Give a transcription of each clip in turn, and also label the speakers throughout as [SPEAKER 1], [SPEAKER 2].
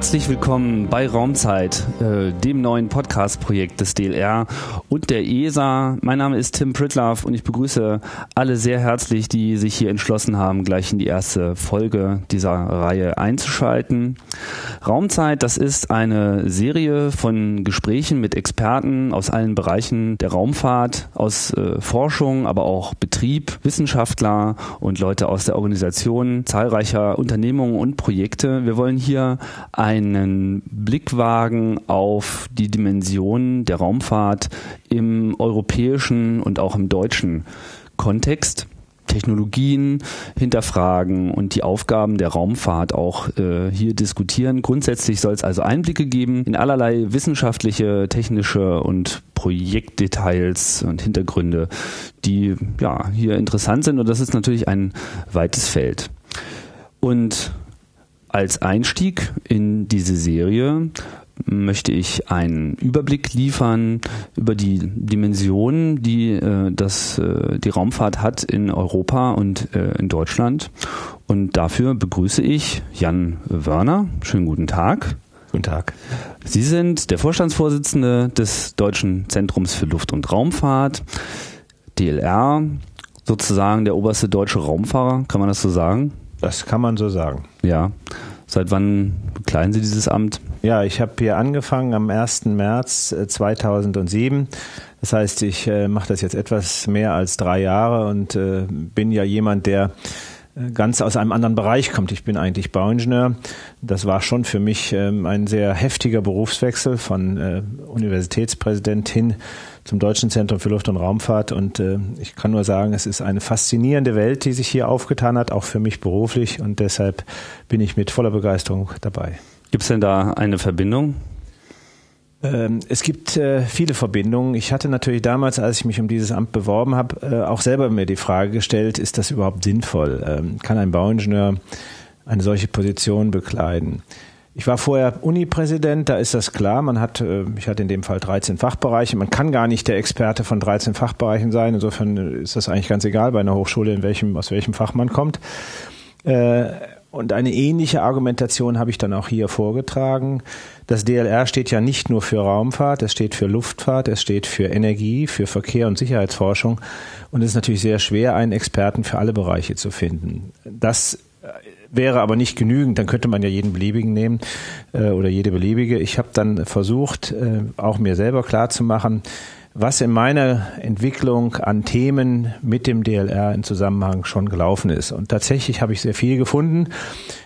[SPEAKER 1] Herzlich willkommen bei Raumzeit, äh, dem neuen Podcast-Projekt des DLR und der ESA. Mein Name ist Tim Pritlaff und ich begrüße alle sehr herzlich, die sich hier entschlossen haben, gleich in die erste Folge dieser Reihe einzuschalten. Raumzeit, das ist eine Serie von Gesprächen mit Experten aus allen Bereichen der Raumfahrt, aus äh, Forschung, aber auch Betrieb, Wissenschaftler und Leute aus der Organisation zahlreicher Unternehmungen und Projekte. Wir wollen hier einen Blick wagen auf die Dimensionen der Raumfahrt im europäischen und auch im deutschen Kontext. Technologien hinterfragen und die Aufgaben der Raumfahrt auch äh, hier diskutieren. Grundsätzlich soll es also Einblicke geben in allerlei wissenschaftliche, technische und Projektdetails und Hintergründe, die ja hier interessant sind. Und das ist natürlich ein weites Feld. Und als Einstieg in diese Serie möchte ich einen Überblick liefern über die Dimensionen, die äh, das, äh, die Raumfahrt hat in Europa und äh, in Deutschland. Und dafür begrüße ich Jan Wörner. Schönen guten Tag.
[SPEAKER 2] Guten Tag.
[SPEAKER 1] Sie sind der Vorstandsvorsitzende des Deutschen Zentrums für Luft- und Raumfahrt, DLR, sozusagen der oberste deutsche Raumfahrer, kann man das so sagen?
[SPEAKER 2] Das kann man so sagen.
[SPEAKER 1] Ja. Seit wann bekleiden Sie dieses Amt?
[SPEAKER 2] Ja, ich habe hier angefangen am 1. März 2007. Äh, das heißt, ich äh, mache das jetzt etwas mehr als drei Jahre und äh, bin ja jemand, der ganz aus einem anderen Bereich kommt. Ich bin eigentlich Bauingenieur. Das war schon für mich ähm, ein sehr heftiger Berufswechsel von äh, Universitätspräsident hin zum Deutschen Zentrum für Luft- und Raumfahrt. Und äh, ich kann nur sagen, es ist eine faszinierende Welt, die sich hier aufgetan hat, auch für mich beruflich. Und deshalb bin ich mit voller Begeisterung dabei.
[SPEAKER 1] Gibt es denn da eine Verbindung?
[SPEAKER 2] Ähm, es gibt äh, viele Verbindungen. Ich hatte natürlich damals, als ich mich um dieses Amt beworben habe, äh, auch selber mir die Frage gestellt, ist das überhaupt sinnvoll? Ähm, kann ein Bauingenieur eine solche Position bekleiden? Ich war vorher Uni-Präsident, da ist das klar. Man hat, äh, ich hatte in dem Fall 13 Fachbereiche. Man kann gar nicht der Experte von 13 Fachbereichen sein. Insofern ist das eigentlich ganz egal bei einer Hochschule, in welchem, aus welchem Fach man kommt. Äh, und eine ähnliche Argumentation habe ich dann auch hier vorgetragen. Das DLR steht ja nicht nur für Raumfahrt, es steht für Luftfahrt, es steht für Energie, für Verkehr und Sicherheitsforschung. Und es ist natürlich sehr schwer, einen Experten für alle Bereiche zu finden. Das wäre aber nicht genügend, dann könnte man ja jeden beliebigen nehmen äh, oder jede beliebige. Ich habe dann versucht, äh, auch mir selber klarzumachen, was in meiner Entwicklung an Themen mit dem DLR in Zusammenhang schon gelaufen ist. Und tatsächlich habe ich sehr viel gefunden.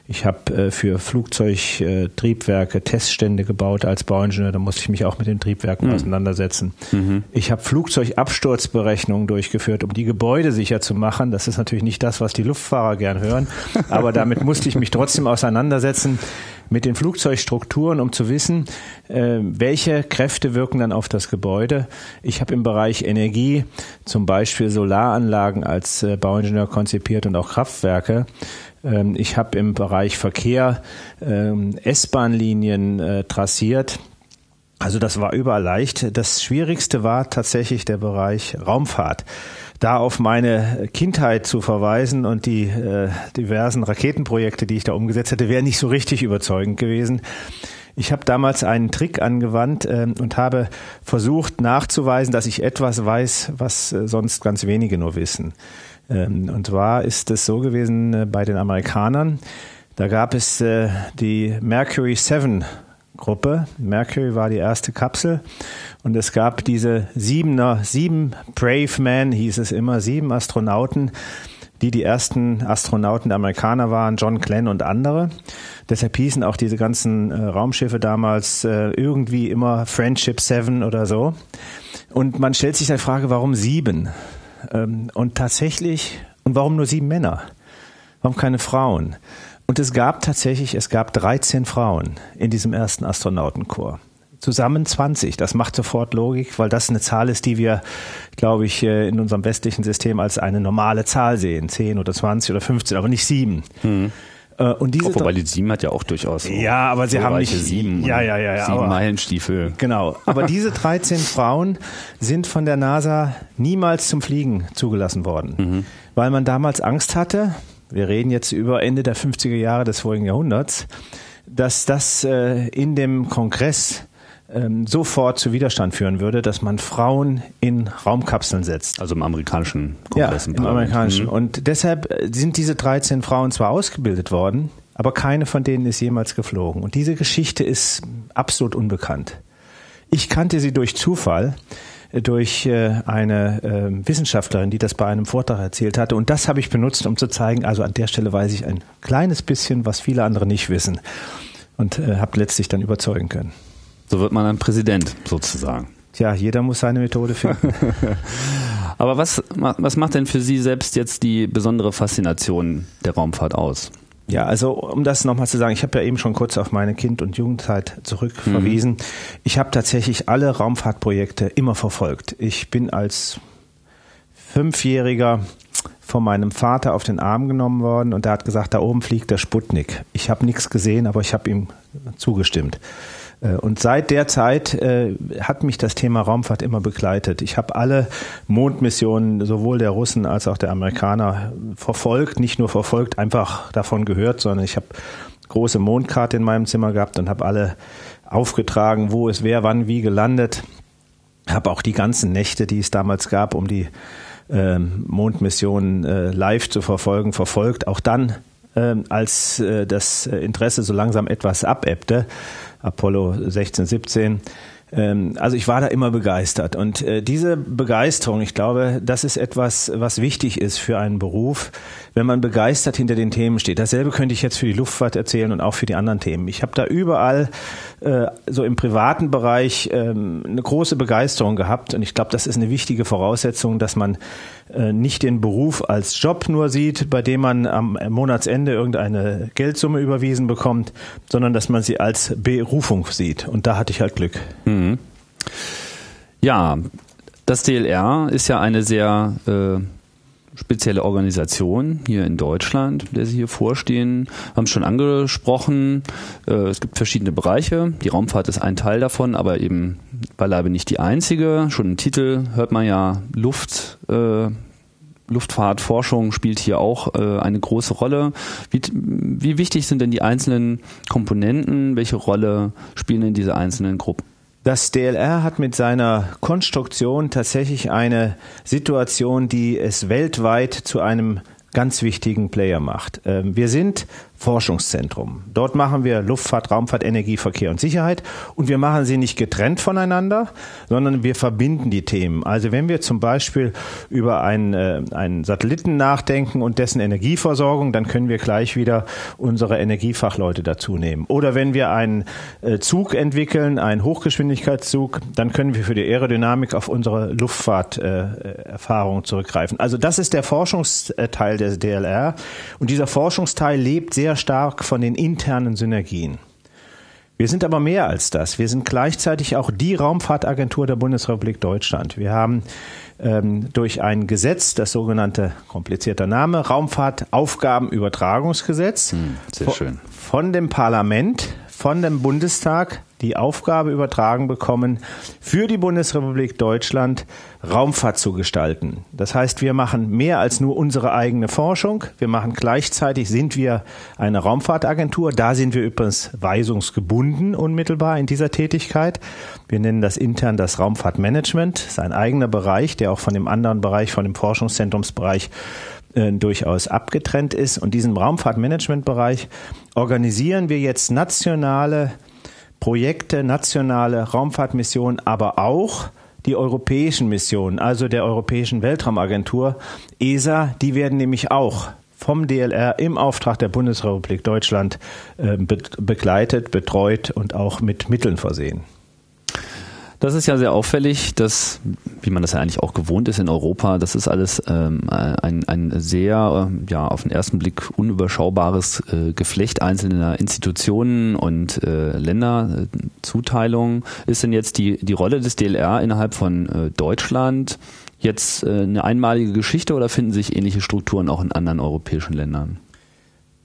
[SPEAKER 2] Ich habe äh, für Flugzeugtriebwerke Teststände gebaut als Bauingenieur. Da musste ich mich auch mit den Triebwerken mhm. auseinandersetzen. Mhm. Ich habe Flugzeugabsturzberechnungen durchgeführt, um die Gebäude sicher zu machen. Das ist natürlich nicht das, was die Luftfahrer gern hören. Aber damit musste ich mich trotzdem auseinandersetzen mit den Flugzeugstrukturen, um zu wissen, äh, welche Kräfte wirken dann auf das Gebäude. Ich habe im Bereich Energie zum Beispiel Solaranlagen als äh, Bauingenieur konzipiert und auch Kraftwerke. Ähm, ich habe im Bereich Verkehr ähm, S-Bahn-Linien äh, trassiert. Also das war überall leicht. Das Schwierigste war tatsächlich der Bereich Raumfahrt da auf meine Kindheit zu verweisen und die äh, diversen Raketenprojekte, die ich da umgesetzt hätte, wäre nicht so richtig überzeugend gewesen. Ich habe damals einen Trick angewandt äh, und habe versucht nachzuweisen, dass ich etwas weiß, was äh, sonst ganz wenige nur wissen. Ähm, und zwar ist es so gewesen äh, bei den Amerikanern, da gab es äh, die Mercury 7 Gruppe. Mercury war die erste Kapsel und es gab diese siebener, sieben Brave Men, hieß es immer, sieben Astronauten, die die ersten Astronauten der Amerikaner waren, John Glenn und andere. Deshalb hießen auch diese ganzen äh, Raumschiffe damals äh, irgendwie immer Friendship Seven oder so. Und man stellt sich die Frage, warum sieben? Ähm, und tatsächlich, und warum nur sieben Männer? Warum keine Frauen? Und es gab tatsächlich, es gab 13 Frauen in diesem ersten Astronautenchor. Zusammen 20. Das macht sofort Logik, weil das eine Zahl ist, die wir, glaube ich, äh, in unserem westlichen System als eine normale Zahl sehen. 10 oder 20 oder 15, aber nicht sieben. Hm.
[SPEAKER 1] Und diese Wobei die sieben hat ja auch durchaus. So
[SPEAKER 2] ja, aber sie haben nicht
[SPEAKER 1] sieben.
[SPEAKER 2] Ja, ja, ja, ja.
[SPEAKER 1] Sieben Meilenstiefel.
[SPEAKER 2] Genau. Aber diese 13 Frauen sind von der NASA niemals zum Fliegen zugelassen worden, mhm. weil man damals Angst hatte, wir reden jetzt über Ende der 50er Jahre des vorigen Jahrhunderts, dass das äh, in dem Kongress ähm, sofort zu Widerstand führen würde, dass man Frauen in Raumkapseln setzt.
[SPEAKER 1] Also im amerikanischen
[SPEAKER 2] Kongress. Ja, im, im amerikanischen. Mhm. Und deshalb äh, sind diese 13 Frauen zwar ausgebildet worden, aber keine von denen ist jemals geflogen. Und diese Geschichte ist absolut unbekannt. Ich kannte sie durch Zufall durch äh, eine ähm, Wissenschaftlerin, die das bei einem Vortrag erzählt hatte. Und das habe ich benutzt, um zu zeigen, also an der Stelle weiß ich ein kleines bisschen, was viele andere nicht wissen. Und habe letztlich dann überzeugen können.
[SPEAKER 1] So wird man ein Präsident sozusagen.
[SPEAKER 2] Tja, jeder muss seine Methode finden.
[SPEAKER 1] Aber was, was macht denn für Sie selbst jetzt die besondere Faszination der Raumfahrt aus?
[SPEAKER 2] Ja, also um das nochmal zu sagen, ich habe ja eben schon kurz auf meine Kind- und Jugendzeit zurückverwiesen. Mhm. Ich habe tatsächlich alle Raumfahrtprojekte immer verfolgt. Ich bin als Fünfjähriger von meinem Vater auf den Arm genommen worden und er hat gesagt, da oben fliegt der Sputnik. Ich habe nichts gesehen, aber ich habe ihm zugestimmt. Äh, und seit der Zeit äh, hat mich das Thema Raumfahrt immer begleitet. Ich habe alle Mondmissionen sowohl der Russen als auch der Amerikaner verfolgt, nicht nur verfolgt, einfach davon gehört, sondern ich habe große Mondkarte in meinem Zimmer gehabt und habe alle aufgetragen, wo es wer wann wie gelandet. Habe auch die ganzen Nächte, die es damals gab, um die äh, Mondmissionen äh, live zu verfolgen, verfolgt. Auch dann, äh, als äh, das Interesse so langsam etwas abebbte, Apollo 16, 17. Ähm, also ich war da immer begeistert. Und äh, diese Begeisterung, ich glaube, das ist etwas, was wichtig ist für einen Beruf, wenn man begeistert hinter den Themen steht. Dasselbe könnte ich jetzt für die Luftfahrt erzählen und auch für die anderen Themen. Ich habe da überall äh, so im privaten Bereich ähm, eine große Begeisterung gehabt. Und ich glaube, das ist eine wichtige Voraussetzung, dass man äh, nicht den Beruf als Job nur sieht, bei dem man am Monatsende irgendeine Geldsumme überwiesen bekommt, sondern dass man sie als Berufung sieht. Und da hatte ich halt Glück. Mhm.
[SPEAKER 1] Ja, das DLR ist ja eine sehr äh, spezielle Organisation hier in Deutschland, der Sie hier vorstehen. Haben schon angesprochen. Äh, es gibt verschiedene Bereiche. Die Raumfahrt ist ein Teil davon, aber eben beileibe nicht die einzige. Schon im Titel hört man ja Luft. Äh, Luftfahrtforschung spielt hier auch äh, eine große Rolle. Wie, wie wichtig sind denn die einzelnen Komponenten? Welche Rolle spielen denn diese einzelnen Gruppen?
[SPEAKER 2] Das DLR hat mit seiner Konstruktion tatsächlich eine Situation, die es weltweit zu einem ganz wichtigen Player macht. Ähm, wir sind Forschungszentrum. Dort machen wir Luftfahrt, Raumfahrt, Energie, Verkehr und Sicherheit und wir machen sie nicht getrennt voneinander, sondern wir verbinden die Themen. Also wenn wir zum Beispiel über einen, äh, einen Satelliten nachdenken und dessen Energieversorgung, dann können wir gleich wieder unsere Energiefachleute dazu nehmen. Oder wenn wir einen äh, Zug entwickeln, einen Hochgeschwindigkeitszug, dann können wir für die Aerodynamik auf unsere Luftfahrterfahrung äh, zurückgreifen. Also das ist der Forschungsteil des DLR und dieser Forschungsteil lebt sehr sehr stark von den internen Synergien. Wir sind aber mehr als das. Wir sind gleichzeitig auch die Raumfahrtagentur der Bundesrepublik Deutschland. Wir haben ähm, durch ein Gesetz, das sogenannte komplizierter Name, Raumfahrtaufgabenübertragungsgesetz, hm,
[SPEAKER 1] sehr schön.
[SPEAKER 2] von dem Parlament, von dem Bundestag die Aufgabe übertragen bekommen, für die Bundesrepublik Deutschland Raumfahrt zu gestalten. Das heißt, wir machen mehr als nur unsere eigene Forschung. Wir machen gleichzeitig, sind wir eine Raumfahrtagentur. Da sind wir übrigens weisungsgebunden unmittelbar in dieser Tätigkeit. Wir nennen das intern das Raumfahrtmanagement. Das ist ein eigener Bereich, der auch von dem anderen Bereich, von dem Forschungszentrumsbereich äh, durchaus abgetrennt ist. Und diesen Raumfahrtmanagementbereich organisieren wir jetzt nationale Projekte, nationale Raumfahrtmissionen, aber auch die europäischen Missionen, also der Europäischen Weltraumagentur ESA, die werden nämlich auch vom DLR im Auftrag der Bundesrepublik Deutschland äh, begleitet, betreut und auch mit Mitteln versehen.
[SPEAKER 1] Das ist ja sehr auffällig, dass, wie man das ja eigentlich auch gewohnt ist in Europa, das ist alles ähm, ein, ein sehr, äh, ja, auf den ersten Blick unüberschaubares äh, Geflecht einzelner Institutionen und äh, Länderzuteilungen. Ist denn jetzt die, die Rolle des DLR innerhalb von äh, Deutschland jetzt äh, eine einmalige Geschichte oder finden sich ähnliche Strukturen auch in anderen europäischen Ländern?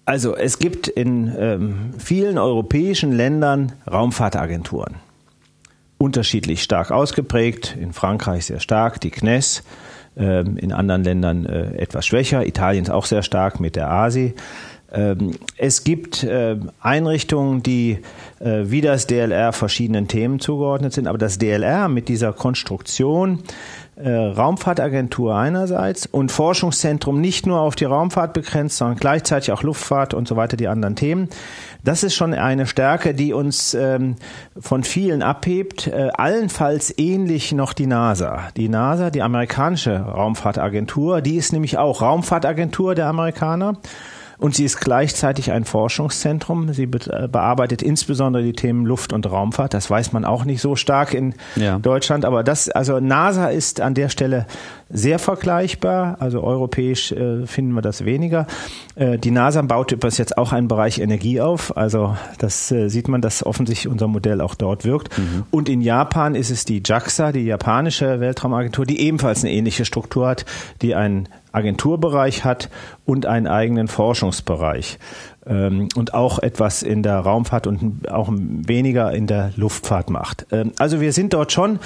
[SPEAKER 2] Also es gibt in ähm, vielen europäischen Ländern Raumfahrtagenturen unterschiedlich stark ausgeprägt. In Frankreich sehr stark, die CNES, ähm, in anderen Ländern äh, etwas schwächer. Italien ist auch sehr stark mit der ASI. Ähm, es gibt äh, Einrichtungen, die äh, wie das DLR verschiedenen Themen zugeordnet sind, aber das DLR mit dieser Konstruktion äh, Raumfahrtagentur einerseits und Forschungszentrum nicht nur auf die Raumfahrt begrenzt, sondern gleichzeitig auch Luftfahrt und so weiter, die anderen Themen. Das ist schon eine Stärke, die uns ähm, von vielen abhebt. Äh, allenfalls ähnlich noch die NASA. Die NASA, die amerikanische Raumfahrtagentur, die ist nämlich auch Raumfahrtagentur der Amerikaner und sie ist gleichzeitig ein Forschungszentrum. Sie äh, bearbeitet insbesondere die Themen Luft- und Raumfahrt. Das weiß man auch nicht so stark in ja. Deutschland, aber das, also NASA ist an der Stelle sehr vergleichbar. Also europäisch äh, finden wir das weniger. Äh, die NASA baut übrigens jetzt auch einen Bereich Energie auf. Also das äh, sieht man, dass offensichtlich unser Modell auch dort wirkt. Mhm. Und in Japan ist es die JAXA, die japanische Weltraumagentur, die ebenfalls eine ähnliche Struktur hat, die einen Agenturbereich hat und einen eigenen Forschungsbereich und auch etwas in der Raumfahrt und auch weniger in der Luftfahrt macht. Ähm, also wir sind dort schon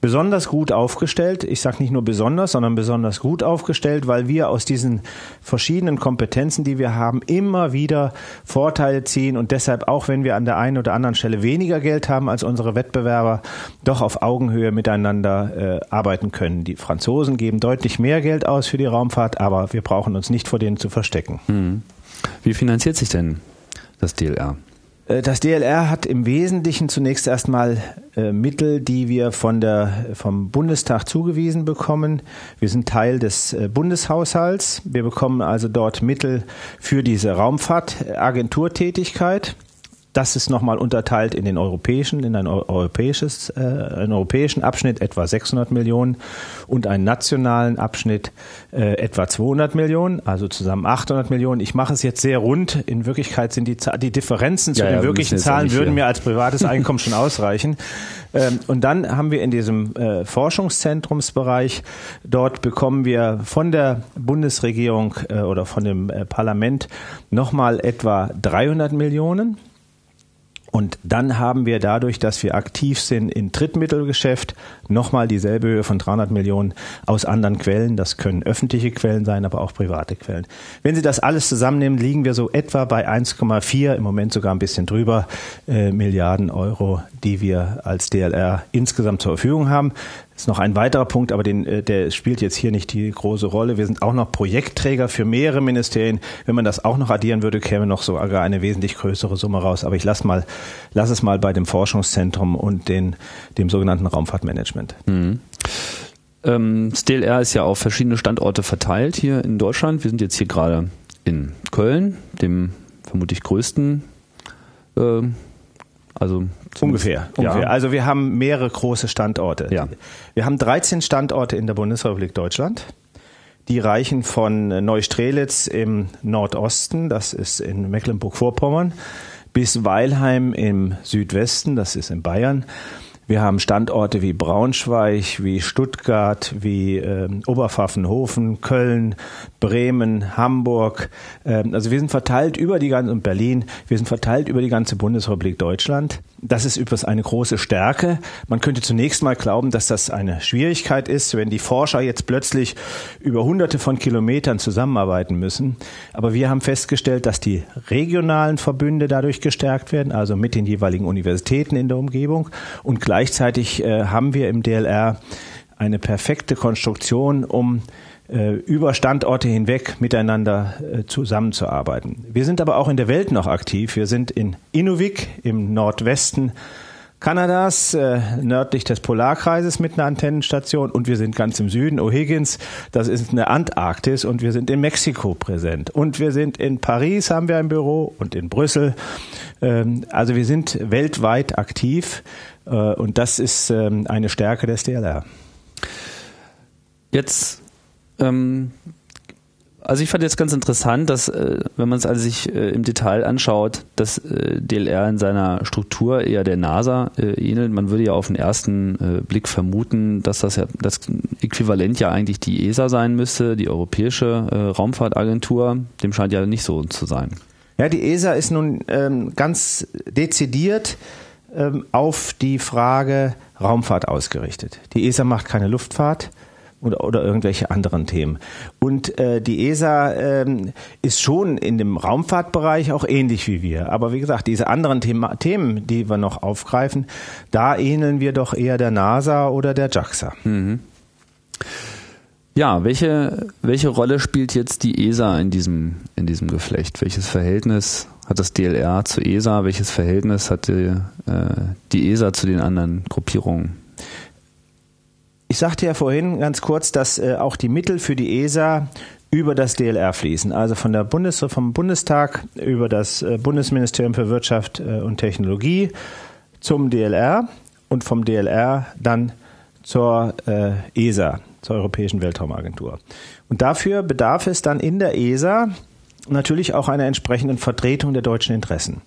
[SPEAKER 2] besonders gut aufgestellt. Ich sage nicht nur besonders, sondern besonders gut aufgestellt, weil wir aus diesen verschiedenen Kompetenzen, die wir haben, immer wieder Vorteile ziehen und deshalb auch, wenn wir an der einen oder anderen Stelle weniger Geld haben als unsere Wettbewerber, doch auf Augenhöhe miteinander äh, arbeiten können. Die Franzosen geben deutlich mehr Geld aus für die Raumfahrt, aber wir brauchen uns nicht vor denen zu verstecken.
[SPEAKER 1] Mhm. Wie finanziert sich denn das DLR?
[SPEAKER 2] Äh, das DLR hat im Wesentlichen zunächst erstmal äh, Mittel, die wir von der, vom Bundestag zugewiesen bekommen. Wir sind Teil des äh, Bundeshaushalts. Wir bekommen also dort Mittel für diese Raumfahrtagenturtätigkeit. Das ist nochmal unterteilt in den europäischen, in ein europäisches, äh, einen europäischen Abschnitt etwa 600 Millionen und einen nationalen Abschnitt äh, etwa 200 Millionen, also zusammen 800 Millionen. Ich mache es jetzt sehr rund. In Wirklichkeit sind die, die Differenzen zu ja, den ja, wirklichen Zahlen würden mir als privates Einkommen schon ausreichen. Ähm, und dann haben wir in diesem äh, Forschungszentrumsbereich, dort bekommen wir von der Bundesregierung äh, oder von dem äh, Parlament nochmal etwa 300 Millionen. Und dann haben wir dadurch, dass wir aktiv sind in Drittmittelgeschäft, nochmal dieselbe Höhe von 300 Millionen aus anderen Quellen. Das können öffentliche Quellen sein, aber auch private Quellen. Wenn Sie das alles zusammennehmen, liegen wir so etwa bei 1,4, im Moment sogar ein bisschen drüber, äh, Milliarden Euro, die wir als DLR insgesamt zur Verfügung haben. Das ist noch ein weiterer Punkt, aber den, äh, der spielt jetzt hier nicht die große Rolle. Wir sind auch noch Projektträger für mehrere Ministerien. Wenn man das auch noch addieren würde, käme noch sogar eine wesentlich größere Summe raus. Aber ich lass mal, lass es mal bei dem Forschungszentrum und den, dem sogenannten Raumfahrtmanagement. Mhm.
[SPEAKER 1] Ähm, STLR ist ja auf verschiedene Standorte verteilt hier in Deutschland. Wir sind jetzt hier gerade in Köln, dem vermutlich größten äh,
[SPEAKER 2] also ungefähr, ungefähr. Ja. Also wir haben mehrere große Standorte. Ja. Wir haben 13 Standorte in der Bundesrepublik Deutschland. Die reichen von Neustrelitz im Nordosten, das ist in Mecklenburg-Vorpommern, bis Weilheim im Südwesten, das ist in Bayern. Wir haben Standorte wie Braunschweig, wie Stuttgart, wie äh, Oberpfaffenhofen, Köln, Bremen, Hamburg. Äh, also wir sind verteilt über die ganze, und Berlin, wir sind verteilt über die ganze Bundesrepublik Deutschland. Das ist übrigens eine große Stärke. Man könnte zunächst mal glauben, dass das eine Schwierigkeit ist, wenn die Forscher jetzt plötzlich über hunderte von Kilometern zusammenarbeiten müssen. Aber wir haben festgestellt, dass die regionalen Verbünde dadurch gestärkt werden, also mit den jeweiligen Universitäten in der Umgebung. Und gleichzeitig äh, haben wir im DLR eine perfekte Konstruktion, um äh, über Standorte hinweg miteinander äh, zusammenzuarbeiten. Wir sind aber auch in der Welt noch aktiv. Wir sind in Inuvik im Nordwesten Kanadas, äh, nördlich des Polarkreises mit einer Antennenstation und wir sind ganz im Süden, O'Higgins, das ist eine Antarktis und wir sind in Mexiko präsent und wir sind in Paris, haben wir ein Büro und in Brüssel. Ähm, also wir sind weltweit aktiv und das ist ähm, eine Stärke des DLR.
[SPEAKER 1] Jetzt ähm, also ich fand jetzt ganz interessant, dass äh, wenn man es also sich äh, im Detail anschaut, dass äh, DLR in seiner Struktur eher der NASA äh, ähnelt. Man würde ja auf den ersten äh, Blick vermuten, dass das ja das Äquivalent ja eigentlich die ESA sein müsste, die Europäische äh, Raumfahrtagentur. Dem scheint ja nicht so zu sein.
[SPEAKER 2] Ja, die ESA ist nun ähm, ganz dezidiert ähm, auf die Frage Raumfahrt ausgerichtet. Die ESA macht keine Luftfahrt oder, oder irgendwelche anderen Themen. Und äh, die ESA ähm, ist schon in dem Raumfahrtbereich auch ähnlich wie wir. Aber wie gesagt, diese anderen Thema, Themen, die wir noch aufgreifen, da ähneln wir doch eher der NASA oder der JAXA. Mhm.
[SPEAKER 1] Ja, welche, welche Rolle spielt jetzt die ESA in diesem, in diesem Geflecht? Welches Verhältnis hat das DLR zur ESA? Welches Verhältnis hat die, äh, die ESA zu den anderen Gruppierungen?
[SPEAKER 2] Ich sagte ja vorhin ganz kurz, dass äh, auch die Mittel für die ESA über das DLR fließen, also von der Bundes vom Bundestag über das äh, Bundesministerium für Wirtschaft äh, und Technologie zum DLR und vom DLR dann zur äh, ESA, zur Europäischen Weltraumagentur. Und dafür bedarf es dann in der ESA natürlich auch einer entsprechenden Vertretung der deutschen Interessen.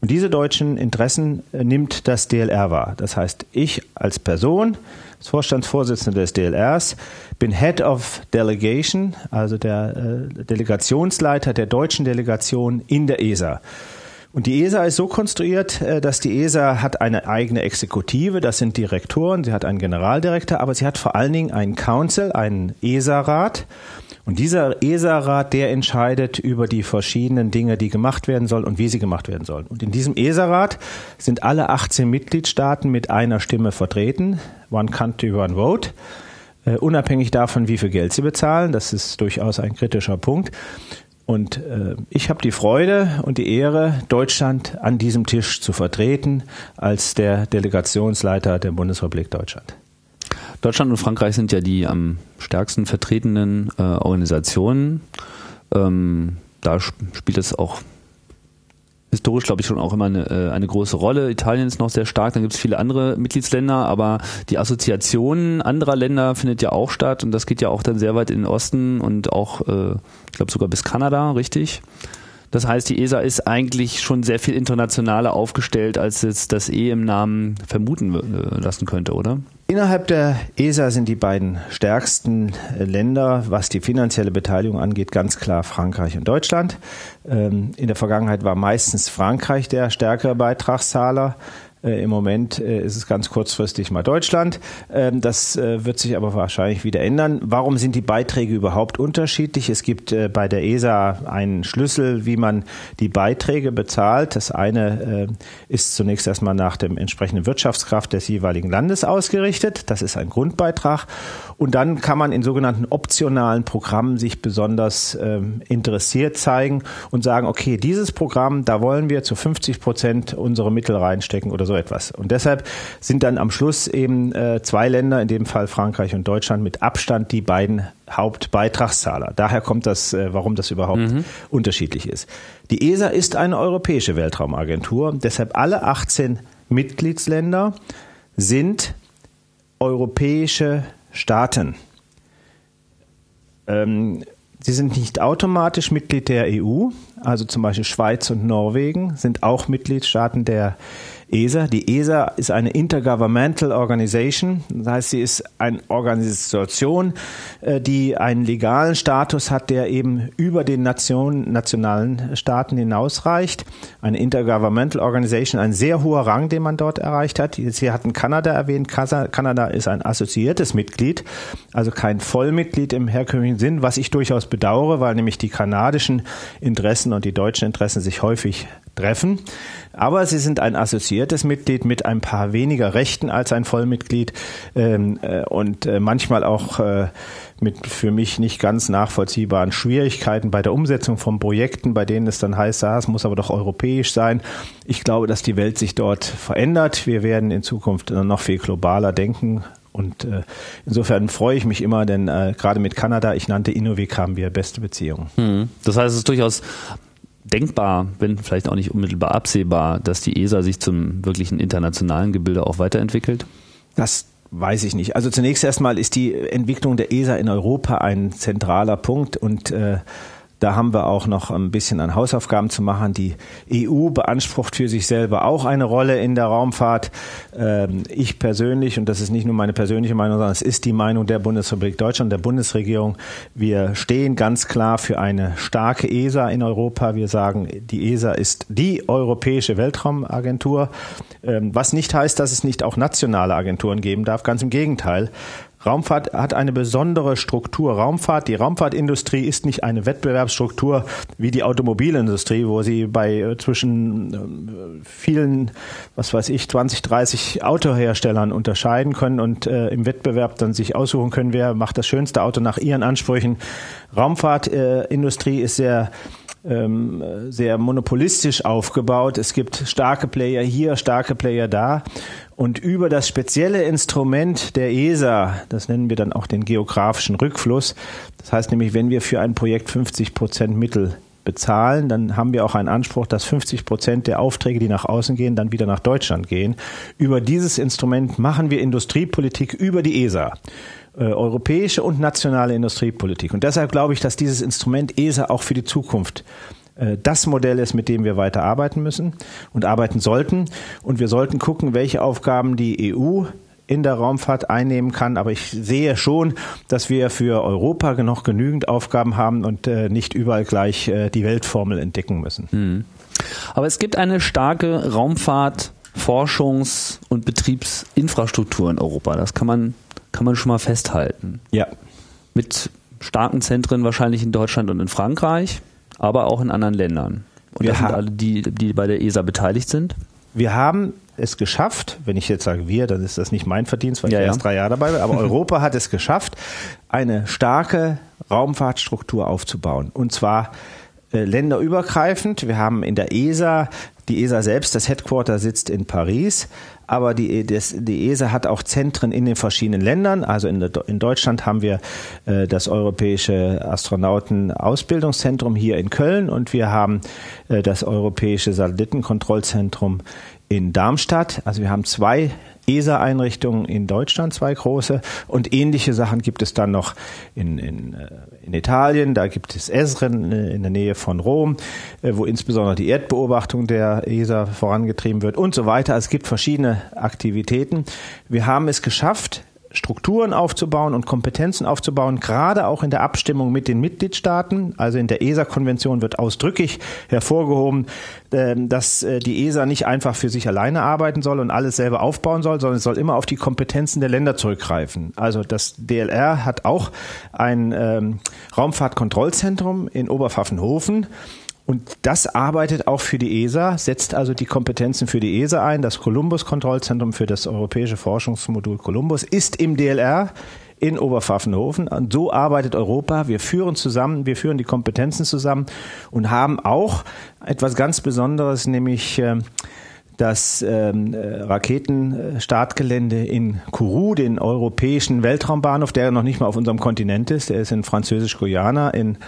[SPEAKER 2] Und diese deutschen Interessen äh, nimmt das DLR wahr. Das heißt, ich als Person, als Vorstandsvorsitzender des DLRs, bin Head of Delegation, also der äh, Delegationsleiter der deutschen Delegation in der ESA. Und die ESA ist so konstruiert, äh, dass die ESA hat eine eigene Exekutive, das sind Direktoren, sie hat einen Generaldirektor, aber sie hat vor allen Dingen einen Council, einen ESA-Rat. Und dieser ESA-Rat, der entscheidet über die verschiedenen Dinge, die gemacht werden sollen und wie sie gemacht werden sollen. Und in diesem ESA-Rat sind alle 18 Mitgliedstaaten mit einer Stimme vertreten. One country, one vote. Uh, unabhängig davon, wie viel Geld sie bezahlen. Das ist durchaus ein kritischer Punkt. Und äh, ich habe die Freude und die Ehre, Deutschland an diesem Tisch zu vertreten als der Delegationsleiter der Bundesrepublik Deutschland.
[SPEAKER 1] Deutschland und Frankreich sind ja die am stärksten vertretenen äh, Organisationen. Ähm, da spielt es auch historisch, glaube ich, schon auch immer eine, äh, eine große Rolle. Italien ist noch sehr stark, dann gibt es viele andere Mitgliedsländer, aber die Assoziation anderer Länder findet ja auch statt und das geht ja auch dann sehr weit in den Osten und auch, äh, ich glaube, sogar bis Kanada, richtig? Das heißt, die ESA ist eigentlich schon sehr viel internationaler aufgestellt, als jetzt das E im Namen vermuten äh, lassen könnte, oder?
[SPEAKER 2] Innerhalb der ESA sind die beiden stärksten äh, Länder, was die finanzielle Beteiligung angeht, ganz klar Frankreich und Deutschland. Ähm, in der Vergangenheit war meistens Frankreich der stärkere Beitragszahler. Äh, Im Moment äh, ist es ganz kurzfristig mal Deutschland. Ähm, das äh, wird sich aber wahrscheinlich wieder ändern. Warum sind die Beiträge überhaupt unterschiedlich? Es gibt äh, bei der ESA einen Schlüssel, wie man die Beiträge bezahlt. Das eine äh, ist zunächst erstmal nach dem entsprechenden Wirtschaftskraft des jeweiligen Landes ausgerichtet. Das ist ein Grundbeitrag. Und dann kann man in sogenannten optionalen Programmen sich besonders ähm, interessiert zeigen und sagen, okay, dieses Programm, da wollen wir zu 50 Prozent unsere Mittel reinstecken oder so etwas. Und deshalb sind dann am Schluss eben äh, zwei Länder, in dem Fall Frankreich und Deutschland, mit Abstand die beiden Hauptbeitragszahler. Daher kommt das, äh, warum das überhaupt mhm. unterschiedlich ist. Die ESA ist eine europäische Weltraumagentur, deshalb alle 18 Mitgliedsländer sind europäische Staaten. Ähm, sie sind nicht automatisch Mitglied der EU, also zum Beispiel Schweiz und Norwegen sind auch Mitgliedstaaten der ESA. Die ESA ist eine Intergovernmental Organization. Das heißt, sie ist eine Organisation, äh, die einen legalen Status hat, der eben über den Nation, nationalen Staaten hinausreicht. Eine Intergovernmental Organization, ein sehr hoher Rang, den man dort erreicht hat. Sie hatten Kanada erwähnt. Kanada ist ein assoziiertes Mitglied, also kein Vollmitglied im herkömmlichen Sinn, was ich durchaus bedauere, weil nämlich die kanadischen Interessen und die deutschen Interessen sich häufig treffen. Aber sie sind ein assoziiertes Mitglied mit ein paar weniger Rechten als ein Vollmitglied ähm, äh, und äh, manchmal auch äh, mit für mich nicht ganz nachvollziehbaren Schwierigkeiten bei der Umsetzung von Projekten, bei denen es dann heißt, ah, es muss aber doch europäisch sein. Ich glaube, dass die Welt sich dort verändert. Wir werden in Zukunft noch viel globaler denken. Und äh, insofern freue ich mich immer, denn äh, gerade mit Kanada, ich nannte Inuvik, haben wir beste Beziehungen.
[SPEAKER 1] Hm. Das heißt, es ist durchaus denkbar, wenn vielleicht auch nicht unmittelbar absehbar, dass die ESA sich zum wirklichen internationalen Gebilde auch weiterentwickelt?
[SPEAKER 2] Das weiß ich nicht. Also zunächst erstmal ist die Entwicklung der ESA in Europa ein zentraler Punkt und äh, da haben wir auch noch ein bisschen an Hausaufgaben zu machen. Die EU beansprucht für sich selber auch eine Rolle in der Raumfahrt. Ähm, ich persönlich, und das ist nicht nur meine persönliche Meinung, sondern es ist die Meinung der Bundesrepublik Deutschland, der Bundesregierung, wir stehen ganz klar für eine starke ESA in Europa. Wir sagen, die ESA ist die europäische Weltraumagentur, ähm, was nicht heißt, dass es nicht auch nationale Agenturen geben darf. Ganz im Gegenteil. Raumfahrt hat eine besondere Struktur. Raumfahrt, die Raumfahrtindustrie ist nicht eine Wettbewerbsstruktur wie die Automobilindustrie, wo sie bei äh, zwischen äh, vielen, was weiß ich, 20, 30 Autoherstellern unterscheiden können und äh, im Wettbewerb dann sich aussuchen können, wer macht das schönste Auto nach ihren Ansprüchen. Raumfahrtindustrie ist sehr ähm, sehr monopolistisch aufgebaut. Es gibt starke Player hier, starke Player da. Und über das spezielle Instrument der ESA, das nennen wir dann auch den geografischen Rückfluss, das heißt nämlich, wenn wir für ein Projekt 50 Prozent Mittel bezahlen, dann haben wir auch einen Anspruch, dass 50 Prozent der Aufträge, die nach außen gehen, dann wieder nach Deutschland gehen. Über dieses Instrument machen wir Industriepolitik über die ESA. Äh, europäische und nationale Industriepolitik. Und deshalb glaube ich, dass dieses Instrument ESA auch für die Zukunft äh, das Modell ist, mit dem wir weiter arbeiten müssen und arbeiten sollten. Und wir sollten gucken, welche Aufgaben die EU in der Raumfahrt einnehmen kann. Aber ich sehe schon, dass wir für Europa noch genügend Aufgaben haben und äh, nicht überall gleich die Weltformel entdecken müssen.
[SPEAKER 1] Hm. Aber es gibt eine starke Raumfahrt, Forschungs- und Betriebsinfrastruktur in Europa. Das kann man, kann man schon mal festhalten.
[SPEAKER 2] Ja.
[SPEAKER 1] Mit starken Zentren wahrscheinlich in Deutschland und in Frankreich aber auch in anderen Ländern. Und wir das sind alle, die, die bei der ESA beteiligt sind?
[SPEAKER 2] Wir haben es geschafft, wenn ich jetzt sage wir, dann ist das nicht mein Verdienst, weil ja, ich erst drei Jahre dabei bin, aber Europa hat es geschafft, eine starke Raumfahrtstruktur aufzubauen. Und zwar äh, länderübergreifend. Wir haben in der ESA, die ESA selbst, das Headquarter sitzt in Paris, aber die, das, die ESA hat auch Zentren in den verschiedenen Ländern. Also in, in Deutschland haben wir äh, das Europäische Astronautenausbildungszentrum hier in Köln und wir haben äh, das Europäische Satellitenkontrollzentrum in Darmstadt. Also wir haben zwei ESA-Einrichtungen in Deutschland, zwei große. Und ähnliche Sachen gibt es dann noch in, in, äh, in Italien. Da gibt es Esren äh, in der Nähe von Rom, äh, wo insbesondere die Erdbeobachtung der ESA vorangetrieben wird und so weiter. Es gibt verschiedene Aktivitäten. Wir haben es geschafft, Strukturen aufzubauen und Kompetenzen aufzubauen, gerade auch in der Abstimmung mit den Mitgliedstaaten. Also in der ESA-Konvention wird ausdrücklich hervorgehoben, ähm, dass äh, die ESA nicht einfach für sich alleine arbeiten soll und alles selber aufbauen soll, sondern es soll immer auf die Kompetenzen der Länder zurückgreifen. Also das DLR hat auch ein ähm, Raumfahrtkontrollzentrum in Oberpfaffenhofen und das arbeitet auch für die ESA, setzt also die Kompetenzen für die ESA ein. Das Columbus-Kontrollzentrum für das europäische Forschungsmodul Columbus ist im DLR in Oberpfaffenhofen. Und so arbeitet Europa. Wir führen zusammen, wir führen die Kompetenzen zusammen und haben auch etwas ganz Besonderes, nämlich äh, das ähm, Raketenstartgelände in Kourou, den europäischen Weltraumbahnhof, der noch nicht mal auf unserem Kontinent ist. Der ist in Französisch-Guyana in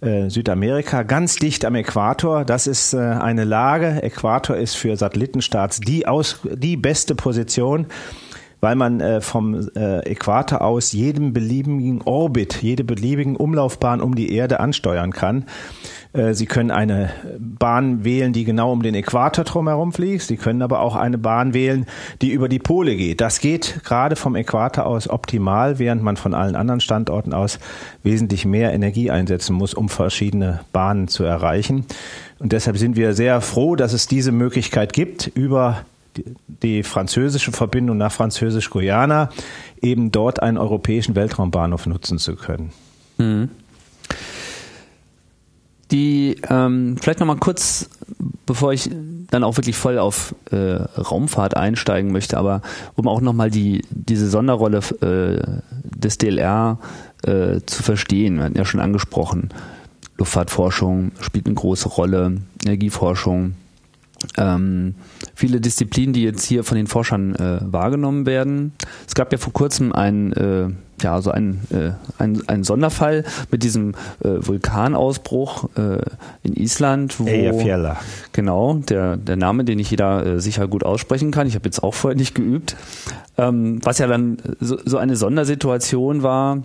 [SPEAKER 2] äh, Südamerika, ganz dicht am Äquator. Das ist äh, eine Lage. Äquator ist für Satellitenstarts die, aus, die beste Position weil man äh, vom äh, Äquator aus jedem beliebigen Orbit, jede beliebigen Umlaufbahn um die Erde ansteuern kann. Äh, Sie können eine Bahn wählen, die genau um den Äquator drumherum fliegt. Sie können aber auch eine Bahn wählen, die über die Pole geht. Das geht gerade vom Äquator aus optimal, während man von allen anderen Standorten aus wesentlich mehr Energie einsetzen muss, um verschiedene Bahnen zu erreichen. Und deshalb sind wir sehr froh, dass es diese Möglichkeit gibt, über die französische Verbindung nach Französisch-Guyana eben dort einen europäischen Weltraumbahnhof nutzen zu können. Mhm.
[SPEAKER 1] Die ähm, vielleicht noch mal kurz, bevor ich dann auch wirklich voll auf äh, Raumfahrt einsteigen möchte, aber um auch noch mal die diese Sonderrolle äh, des DLR äh, zu verstehen. Wir hatten ja schon angesprochen, Luftfahrtforschung spielt eine große Rolle, Energieforschung, ähm, viele Disziplinen, die jetzt hier von den Forschern äh, wahrgenommen werden. Es gab ja vor kurzem ein, äh, ja, so ein, äh, ein, ein Sonderfall mit diesem äh, Vulkanausbruch äh, in Island.
[SPEAKER 2] Wo, Eyjafjalla.
[SPEAKER 1] Genau, der, der Name, den nicht jeder äh, sicher gut aussprechen kann. Ich habe jetzt auch vorher nicht geübt. Ähm, was ja dann so, so eine Sondersituation war,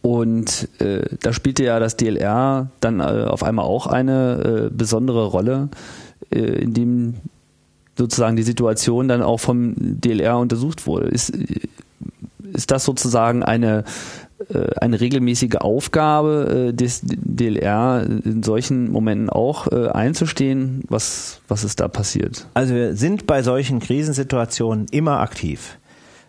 [SPEAKER 1] und äh, da spielte ja das DLR dann äh, auf einmal auch eine äh, besondere Rolle äh, in dem sozusagen die Situation dann auch vom DLR untersucht wurde. Ist, ist das sozusagen eine, äh, eine regelmäßige Aufgabe äh, des DLR, in solchen Momenten auch einzustehen? Was, was ist da passiert?
[SPEAKER 2] Also wir sind bei solchen Krisensituationen immer aktiv.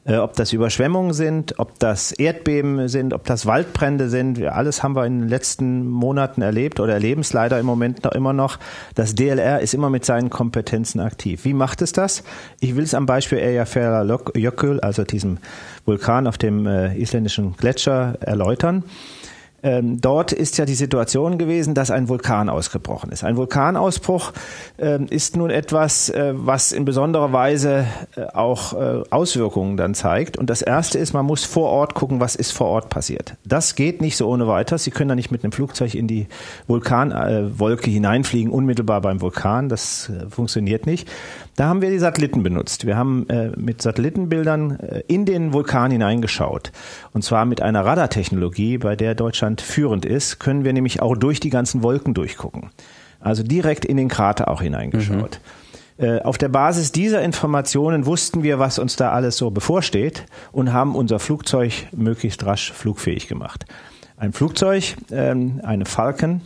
[SPEAKER 2] Äh, ob das Überschwemmungen sind, ob das Erdbeben sind, ob das Waldbrände sind. Alles haben wir in den letzten Monaten erlebt oder erleben es leider im Moment noch immer noch. Das DLR ist immer mit seinen Kompetenzen aktiv. Wie macht es das? Ich will es am Beispiel Eyjafjallajökull, also diesem Vulkan auf dem äh, isländischen Gletscher, erläutern. Ähm, dort ist ja die Situation gewesen, dass ein Vulkan ausgebrochen ist. Ein Vulkanausbruch ähm, ist nun etwas, äh, was in besonderer Weise äh, auch äh, Auswirkungen dann zeigt. Und das Erste ist, man muss vor Ort gucken, was ist vor Ort passiert. Das geht nicht so ohne weiteres. Sie können da nicht mit einem Flugzeug in die Vulkanwolke hineinfliegen, unmittelbar beim Vulkan. Das äh, funktioniert nicht. Da haben wir die Satelliten benutzt. Wir haben äh, mit Satellitenbildern äh, in den Vulkan hineingeschaut. Und zwar mit einer Radartechnologie, bei der Deutschland führend ist, können wir nämlich auch durch die ganzen Wolken durchgucken. Also direkt in den Krater auch hineingeschaut. Mhm. Äh, auf der Basis dieser Informationen wussten wir, was uns da alles so bevorsteht und haben unser Flugzeug möglichst rasch flugfähig gemacht. Ein Flugzeug, ähm, eine Falcon,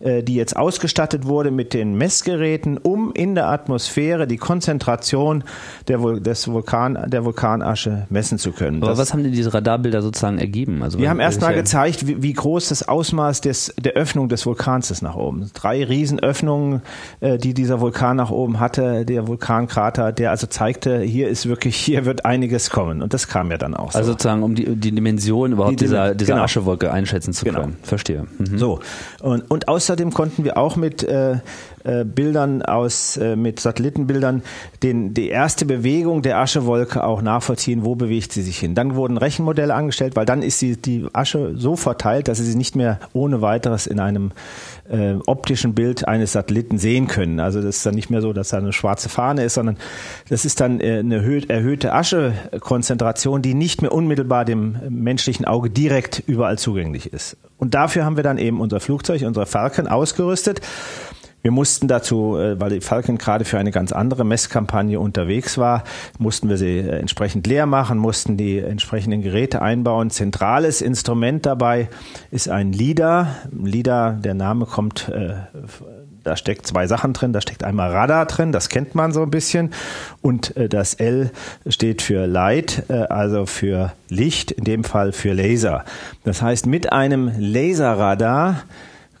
[SPEAKER 2] die jetzt ausgestattet wurde mit den Messgeräten, um in der Atmosphäre die Konzentration der, des Vulkan, der Vulkanasche messen zu können.
[SPEAKER 1] Aber das, was haben denn diese Radarbilder sozusagen ergeben?
[SPEAKER 2] Also wir haben erstmal gezeigt, wie, wie, groß das Ausmaß des, der Öffnung des Vulkans ist nach oben. Drei Riesenöffnungen, äh, die dieser Vulkan nach oben hatte, der Vulkankrater, der also zeigte, hier ist wirklich, hier wird einiges kommen. Und das kam ja dann auch
[SPEAKER 1] so. Also sozusagen, um die, die Dimension überhaupt die, dieser, dieser genau. Aschewolke einschätzen zu genau. können.
[SPEAKER 2] Verstehe. Mhm. So. Und, und aus Außerdem konnten wir auch mit äh, äh, Bildern aus, äh, mit Satellitenbildern den, die erste Bewegung der Aschewolke auch nachvollziehen, wo bewegt sie sich hin. Dann wurden Rechenmodelle angestellt, weil dann ist die, die Asche so verteilt, dass sie sie nicht mehr ohne weiteres in einem äh, optischen Bild eines Satelliten sehen können. Also das ist dann nicht mehr so, dass da eine schwarze Fahne ist, sondern das ist dann äh, eine erhöhte Aschekonzentration, die nicht mehr unmittelbar dem menschlichen Auge direkt überall zugänglich ist. Und dafür haben wir dann eben unser Flugzeug, unsere Falcon ausgerüstet. Wir mussten dazu, äh, weil die Falcon gerade für eine ganz andere Messkampagne unterwegs war, mussten wir sie äh, entsprechend leer machen, mussten die entsprechenden Geräte einbauen. Zentrales Instrument dabei ist ein LIDAR. LIDAR, der Name kommt äh, da steckt zwei Sachen drin. Da steckt einmal Radar drin, das kennt man so ein bisschen. Und das L steht für Light, also für Licht, in dem Fall für Laser. Das heißt, mit einem Laserradar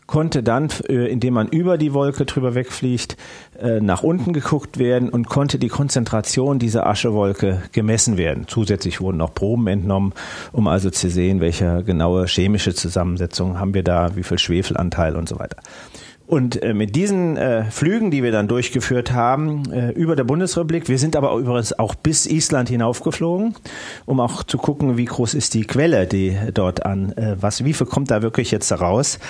[SPEAKER 2] konnte dann, äh, indem man über die Wolke drüber wegfliegt, äh, nach unten geguckt werden und konnte die Konzentration dieser Aschewolke gemessen werden. Zusätzlich wurden auch Proben entnommen, um also zu sehen, welche genaue chemische Zusammensetzung haben wir da, wie viel Schwefelanteil und so weiter. Und äh, mit diesen äh, Flügen, die wir dann durchgeführt haben, äh, über der Bundesrepublik, wir sind aber übrigens auch bis Island hinaufgeflogen, um auch zu gucken, wie groß ist die Quelle, die dort an, äh, was, wie viel kommt da wirklich jetzt raus,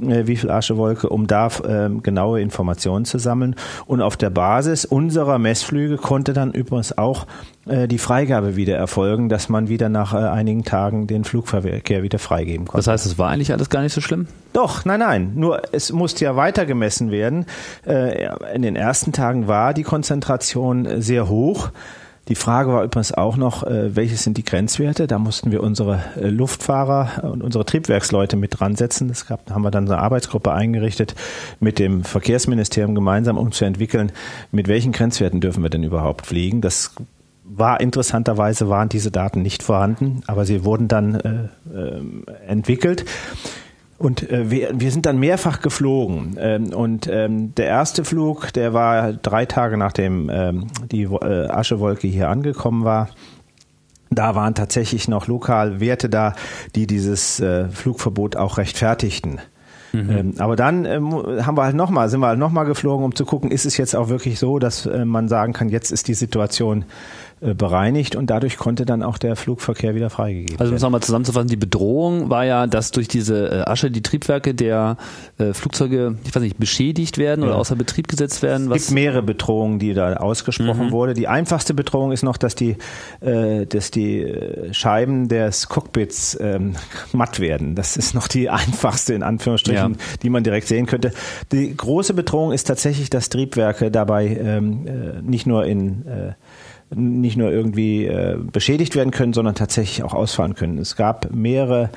[SPEAKER 2] äh, wie viel Aschewolke, um da äh, genaue Informationen zu sammeln. Und auf der Basis unserer Messflüge konnte dann übrigens auch die Freigabe wieder erfolgen, dass man wieder nach äh, einigen Tagen den Flugverkehr wieder freigeben konnte.
[SPEAKER 1] Das heißt, es war eigentlich alles gar nicht so schlimm?
[SPEAKER 2] Doch, nein, nein. Nur es musste ja weiter gemessen werden. Äh, in den ersten Tagen war die Konzentration sehr hoch. Die Frage war übrigens auch noch, welche sind die Grenzwerte? Da mussten wir unsere Luftfahrer und unsere Triebwerksleute mit dran setzen. Das gab, haben wir dann eine Arbeitsgruppe eingerichtet mit dem Verkehrsministerium gemeinsam, um zu entwickeln, mit welchen Grenzwerten dürfen wir denn überhaupt fliegen. Das war interessanterweise waren diese Daten nicht vorhanden, aber sie wurden dann äh, äh, entwickelt. Und äh, wir, wir sind dann mehrfach geflogen. Ähm, und ähm, der erste Flug, der war drei Tage nachdem ähm, die äh, Aschewolke hier angekommen war. Da waren tatsächlich noch lokal Werte da, die dieses äh, Flugverbot auch rechtfertigten. Mhm. Ähm, aber dann ähm, haben wir halt nochmal, sind wir halt nochmal geflogen, um zu gucken, ist es jetzt auch wirklich so, dass äh, man sagen kann, jetzt ist die Situation bereinigt und dadurch konnte dann auch der Flugverkehr wieder freigegeben werden.
[SPEAKER 1] Also um es nochmal zusammenzufassen, die Bedrohung war ja, dass durch diese äh, Asche die Triebwerke der äh, Flugzeuge, ich weiß nicht, beschädigt werden ja. oder außer Betrieb gesetzt werden.
[SPEAKER 2] Es gibt mehrere Bedrohungen, die da ausgesprochen mhm. wurde. Die einfachste Bedrohung ist noch, dass die, äh, dass die Scheiben des Cockpits ähm, matt werden. Das ist noch die einfachste in Anführungsstrichen, ja. die man direkt sehen könnte. Die große Bedrohung ist tatsächlich, dass Triebwerke dabei ähm, äh, nicht nur in äh, nicht nur irgendwie äh, beschädigt werden können, sondern tatsächlich auch ausfahren können. Es gab mehrere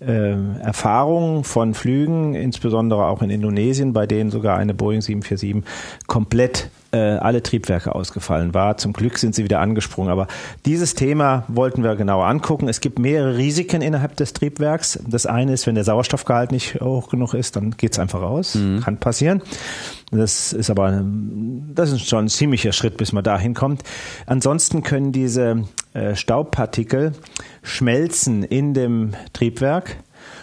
[SPEAKER 2] äh, Erfahrungen von Flügen, insbesondere auch in Indonesien, bei denen sogar eine Boeing 747 komplett äh, alle Triebwerke ausgefallen war. Zum Glück sind sie wieder angesprungen. Aber dieses Thema wollten wir genauer angucken. Es gibt mehrere Risiken innerhalb des Triebwerks. Das eine ist, wenn der Sauerstoffgehalt nicht hoch genug ist, dann geht's einfach aus. Mhm. Kann passieren. Das ist aber das ist schon ein ziemlicher Schritt, bis man dahin kommt. Ansonsten können diese äh, Staubpartikel schmelzen in dem Triebwerk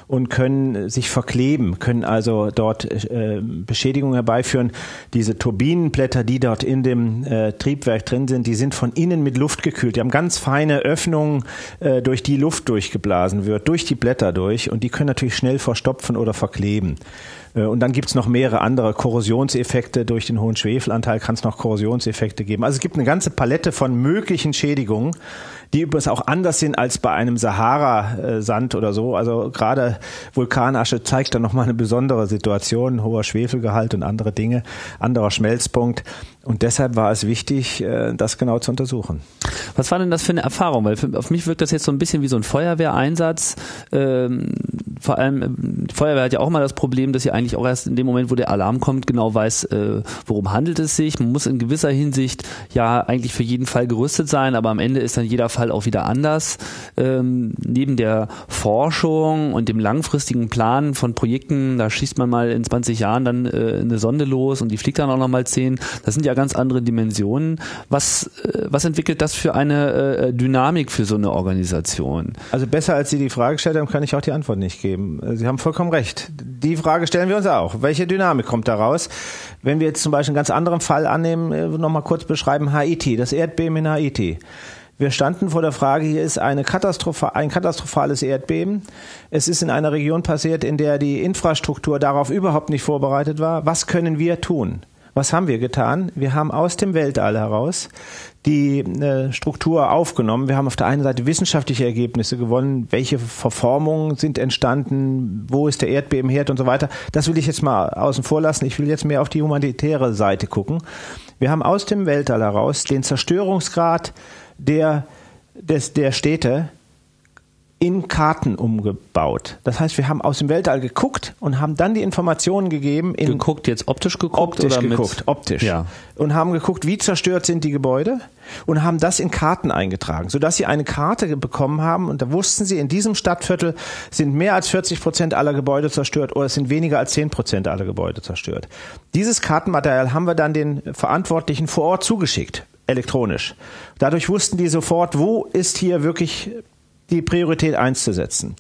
[SPEAKER 2] und können sich verkleben, können also dort äh, Beschädigungen herbeiführen. Diese Turbinenblätter, die dort in dem äh, Triebwerk drin sind, die sind von innen mit Luft gekühlt. Die haben ganz feine Öffnungen, äh, durch die Luft durchgeblasen wird, durch die Blätter durch und die können natürlich schnell verstopfen oder verkleben. Äh, und dann gibt's noch mehrere andere Korrosionseffekte. Durch den hohen Schwefelanteil kann es noch Korrosionseffekte geben. Also es gibt eine ganze Palette von möglichen Schädigungen die übrigens auch anders sind als bei einem Sahara-Sand oder so. Also gerade Vulkanasche zeigt da nochmal eine besondere Situation, hoher Schwefelgehalt und andere Dinge, anderer Schmelzpunkt. Und deshalb war es wichtig, äh, das genau zu untersuchen.
[SPEAKER 1] Was war denn das für eine Erfahrung? Weil für, auf mich wirkt das jetzt so ein bisschen wie so ein Feuerwehreinsatz. Ähm, vor allem, äh, die Feuerwehr hat ja auch mal das Problem, dass sie eigentlich auch erst in dem Moment, wo der Alarm kommt, genau weiß, äh, worum handelt es sich. Man muss in gewisser Hinsicht ja eigentlich für jeden Fall gerüstet sein, aber am Ende ist dann jeder Fall auch wieder anders. Ähm, neben der Forschung und dem langfristigen Plan von Projekten, da schießt man mal in 20 Jahren dann äh, eine Sonde los und die fliegt dann auch nochmal 10. Das sind ja ganz andere Dimensionen. Was, äh, was entwickelt das für eine äh, Dynamik für so eine Organisation?
[SPEAKER 2] Also besser als Sie die Frage gestellt haben, kann ich auch die Antwort nicht geben. Sie haben vollkommen recht. Die Frage stellen wir uns auch. Welche Dynamik kommt daraus? Wenn wir jetzt zum Beispiel einen ganz anderen Fall annehmen, äh, nochmal kurz beschreiben, Haiti, das Erdbeben in Haiti. Wir standen vor der Frage, hier ist eine Katastrophe, ein katastrophales Erdbeben. Es ist in einer Region passiert, in der die Infrastruktur darauf überhaupt nicht vorbereitet war. Was können wir tun? Was haben wir getan? Wir haben aus dem Weltall heraus die äh, Struktur aufgenommen. Wir haben auf der einen Seite wissenschaftliche Ergebnisse gewonnen, welche Verformungen sind entstanden, wo ist der Erdbebenherd und so weiter. Das will ich jetzt mal außen vor lassen. Ich will jetzt mehr auf die humanitäre Seite gucken. Wir haben aus dem Weltall heraus den Zerstörungsgrad der, des, der Städte in Karten umgebaut. Das heißt, wir haben aus dem Weltall geguckt und haben dann die Informationen gegeben.
[SPEAKER 1] In geguckt, jetzt optisch geguckt?
[SPEAKER 2] Optisch oder geguckt, mit? optisch. Ja. Und haben geguckt, wie zerstört sind die Gebäude und haben das in Karten eingetragen, sodass sie eine Karte bekommen haben und da wussten sie, in diesem Stadtviertel sind mehr als 40 Prozent aller Gebäude zerstört oder es sind weniger als 10 Prozent aller Gebäude zerstört. Dieses Kartenmaterial haben wir dann den Verantwortlichen vor Ort zugeschickt elektronisch. Dadurch wussten die sofort, wo ist hier wirklich die Priorität eins zu setzen.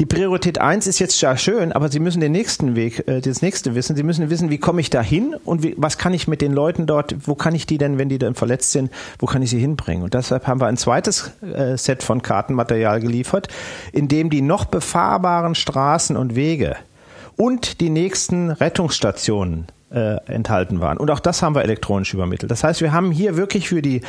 [SPEAKER 2] Die Priorität eins ist jetzt ja schön, aber Sie müssen den nächsten Weg, äh, das nächste wissen. Sie müssen wissen, wie komme ich da hin und wie, was kann ich mit den Leuten dort, wo kann ich die denn, wenn die dann verletzt sind, wo kann ich sie hinbringen? Und deshalb haben wir ein zweites äh, Set von Kartenmaterial geliefert, in dem die noch befahrbaren Straßen und Wege und die nächsten Rettungsstationen äh, enthalten waren. Und auch das haben wir elektronisch übermittelt. Das heißt, wir haben hier wirklich für die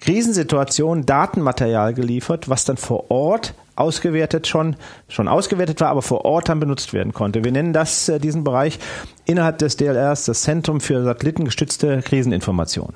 [SPEAKER 2] Krisensituation Datenmaterial geliefert, was dann vor Ort ausgewertet schon, schon ausgewertet war, aber vor Ort dann benutzt werden konnte. Wir nennen das, äh, diesen Bereich innerhalb des DLRs das Zentrum für satellitengestützte Kriseninformation.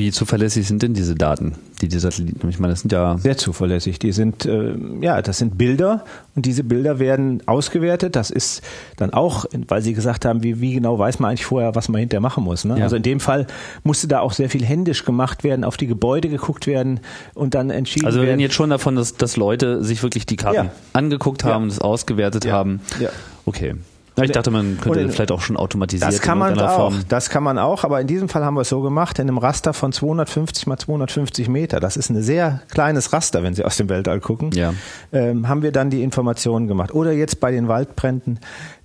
[SPEAKER 1] Wie zuverlässig sind denn diese Daten, die die Satelliten? Ich meine, das sind ja
[SPEAKER 2] sehr zuverlässig. Die sind äh, ja, das sind Bilder und diese Bilder werden ausgewertet. Das ist dann auch, weil Sie gesagt haben, wie, wie genau weiß man eigentlich vorher, was man hinterher machen muss. Ne? Ja. Also in dem Fall musste da auch sehr viel händisch gemacht werden, auf die Gebäude geguckt werden und dann entschieden
[SPEAKER 1] also
[SPEAKER 2] werden. Also
[SPEAKER 1] wir reden jetzt schon davon, dass, dass Leute sich wirklich die Karten ja. angeguckt haben, ja. das ausgewertet haben. Ja. Okay. Ich dachte, man könnte in, vielleicht auch schon automatisiert.
[SPEAKER 2] Das kann man auch. Form. Das kann man auch. Aber in diesem Fall haben wir es so gemacht in einem Raster von 250 mal 250 Meter. Das ist ein sehr kleines Raster, wenn Sie aus dem Weltall gucken. Ja. Ähm, haben wir dann die Informationen gemacht. Oder jetzt bei den Waldbränden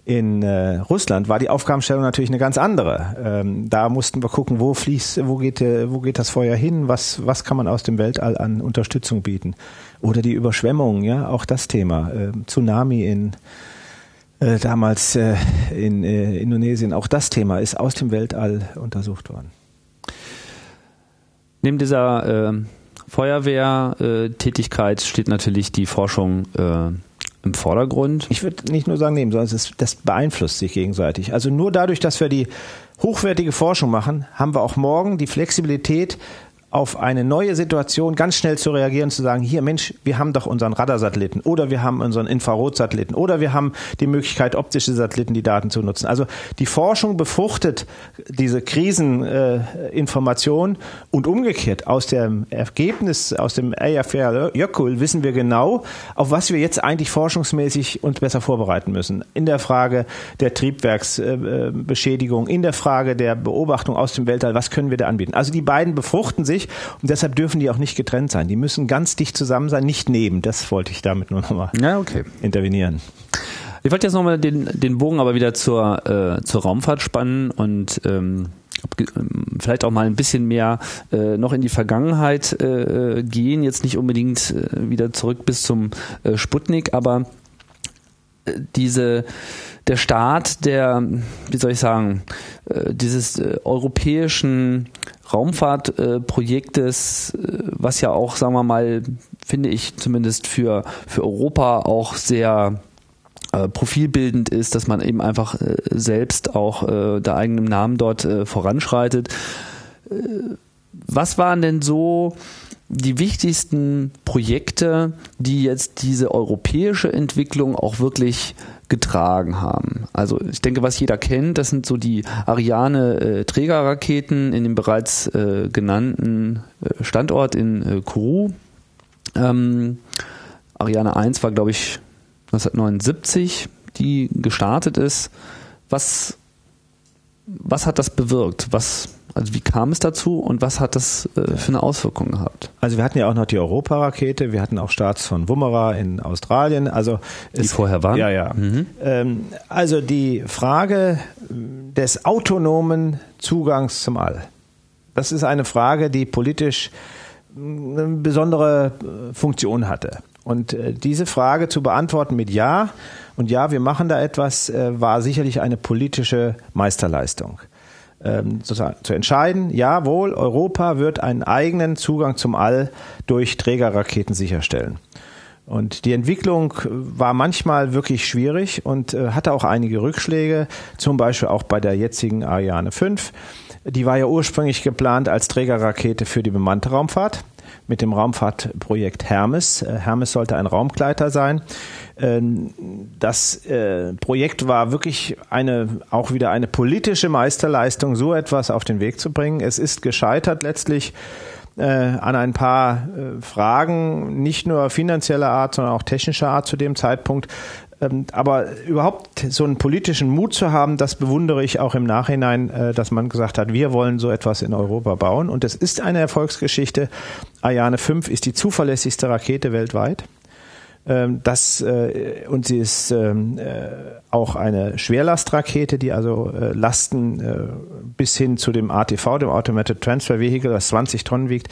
[SPEAKER 2] in äh, Russland war die Aufgabenstellung natürlich eine ganz andere. Ähm, da mussten wir gucken, wo fließt, wo geht, äh, wo geht das Feuer hin, was, was kann man aus dem Weltall an Unterstützung bieten. Oder die Überschwemmungen, ja, auch das Thema. Äh, Tsunami in äh, damals äh, in äh, Indonesien. Auch das Thema ist aus dem Weltall untersucht worden.
[SPEAKER 1] Neben dieser äh, Feuerwehrtätigkeit steht natürlich die Forschung äh, im Vordergrund.
[SPEAKER 2] Ich würde nicht nur sagen neben, sondern es ist, das beeinflusst sich gegenseitig. Also nur dadurch, dass wir die hochwertige Forschung machen, haben wir auch morgen die Flexibilität, auf eine neue Situation ganz schnell zu reagieren, zu sagen, hier Mensch, wir haben doch unseren Radarsatelliten oder wir haben unseren Infrarotsatelliten oder wir haben die Möglichkeit, optische Satelliten die Daten zu nutzen. Also die Forschung befruchtet diese Kriseninformation äh, und umgekehrt aus dem Ergebnis, aus dem AFR Jökull wissen wir genau, auf was wir jetzt eigentlich forschungsmäßig uns besser vorbereiten müssen. In der Frage der Triebwerksbeschädigung, in der Frage der Beobachtung aus dem Weltall, was können wir da anbieten? Also die beiden befruchten sich und deshalb dürfen die auch nicht getrennt sein. Die müssen ganz dicht zusammen sein, nicht neben. Das wollte ich damit nur nochmal ja, okay. intervenieren.
[SPEAKER 1] Ich wollte jetzt nochmal den, den Bogen aber wieder zur, äh, zur Raumfahrt spannen und ähm, ähm, vielleicht auch mal ein bisschen mehr äh, noch in die Vergangenheit äh, gehen, jetzt nicht unbedingt äh, wieder zurück bis zum äh, Sputnik, aber äh, diese der Start der, wie soll ich sagen, äh, dieses europäischen Raumfahrtprojektes, was ja auch, sagen wir mal, finde ich zumindest für, für Europa auch sehr äh, profilbildend ist, dass man eben einfach äh, selbst auch äh, der eigenen Namen dort äh, voranschreitet. Äh, was waren denn so die wichtigsten Projekte, die jetzt diese europäische Entwicklung auch wirklich getragen haben. Also ich denke, was jeder kennt, das sind so die Ariane äh, in dem bereits äh, genannten äh, Standort in äh, Kourou. Ähm, Ariane 1 war, glaube ich, 1979, die gestartet ist. Was, was hat das bewirkt? Was, also wie kam es dazu und was hat das äh, für eine Auswirkung gehabt?
[SPEAKER 2] Also wir hatten ja auch noch die Europa-Rakete, wir hatten auch Starts von Woomera in Australien. Also
[SPEAKER 1] die es, vorher waren?
[SPEAKER 2] Ja, ja. Mhm. Ähm, also die Frage des autonomen Zugangs zum All. Das ist eine Frage, die politisch eine besondere Funktion hatte. Und äh, diese Frage zu beantworten mit Ja und ja, wir machen da etwas, äh, war sicherlich eine politische Meisterleistung. Ähm, zu entscheiden, jawohl, Europa wird einen eigenen Zugang zum All durch Trägerraketen sicherstellen. Und die Entwicklung war manchmal wirklich schwierig und äh, hatte auch einige Rückschläge, zum Beispiel auch bei der jetzigen Ariane 5. Die war ja ursprünglich geplant als Trägerrakete für die bemannte Raumfahrt mit dem Raumfahrtprojekt Hermes. Äh, Hermes sollte ein Raumgleiter sein. Ähm, das äh, Projekt war wirklich eine, auch wieder eine politische Meisterleistung, so etwas auf den Weg zu bringen. Es ist gescheitert letztlich äh, an ein paar Fragen, nicht nur finanzieller Art, sondern auch technischer Art zu dem Zeitpunkt. Ähm, aber überhaupt so einen politischen Mut zu haben, das bewundere ich auch im Nachhinein, äh, dass man gesagt hat, wir wollen so etwas in Europa bauen. Und es ist eine Erfolgsgeschichte. Ariane 5 ist die zuverlässigste Rakete weltweit. Ähm, das, äh, und sie ist ähm, äh, auch eine Schwerlastrakete, die also Lasten bis hin zu dem ATV, dem Automated Transfer Vehicle, das 20 Tonnen wiegt,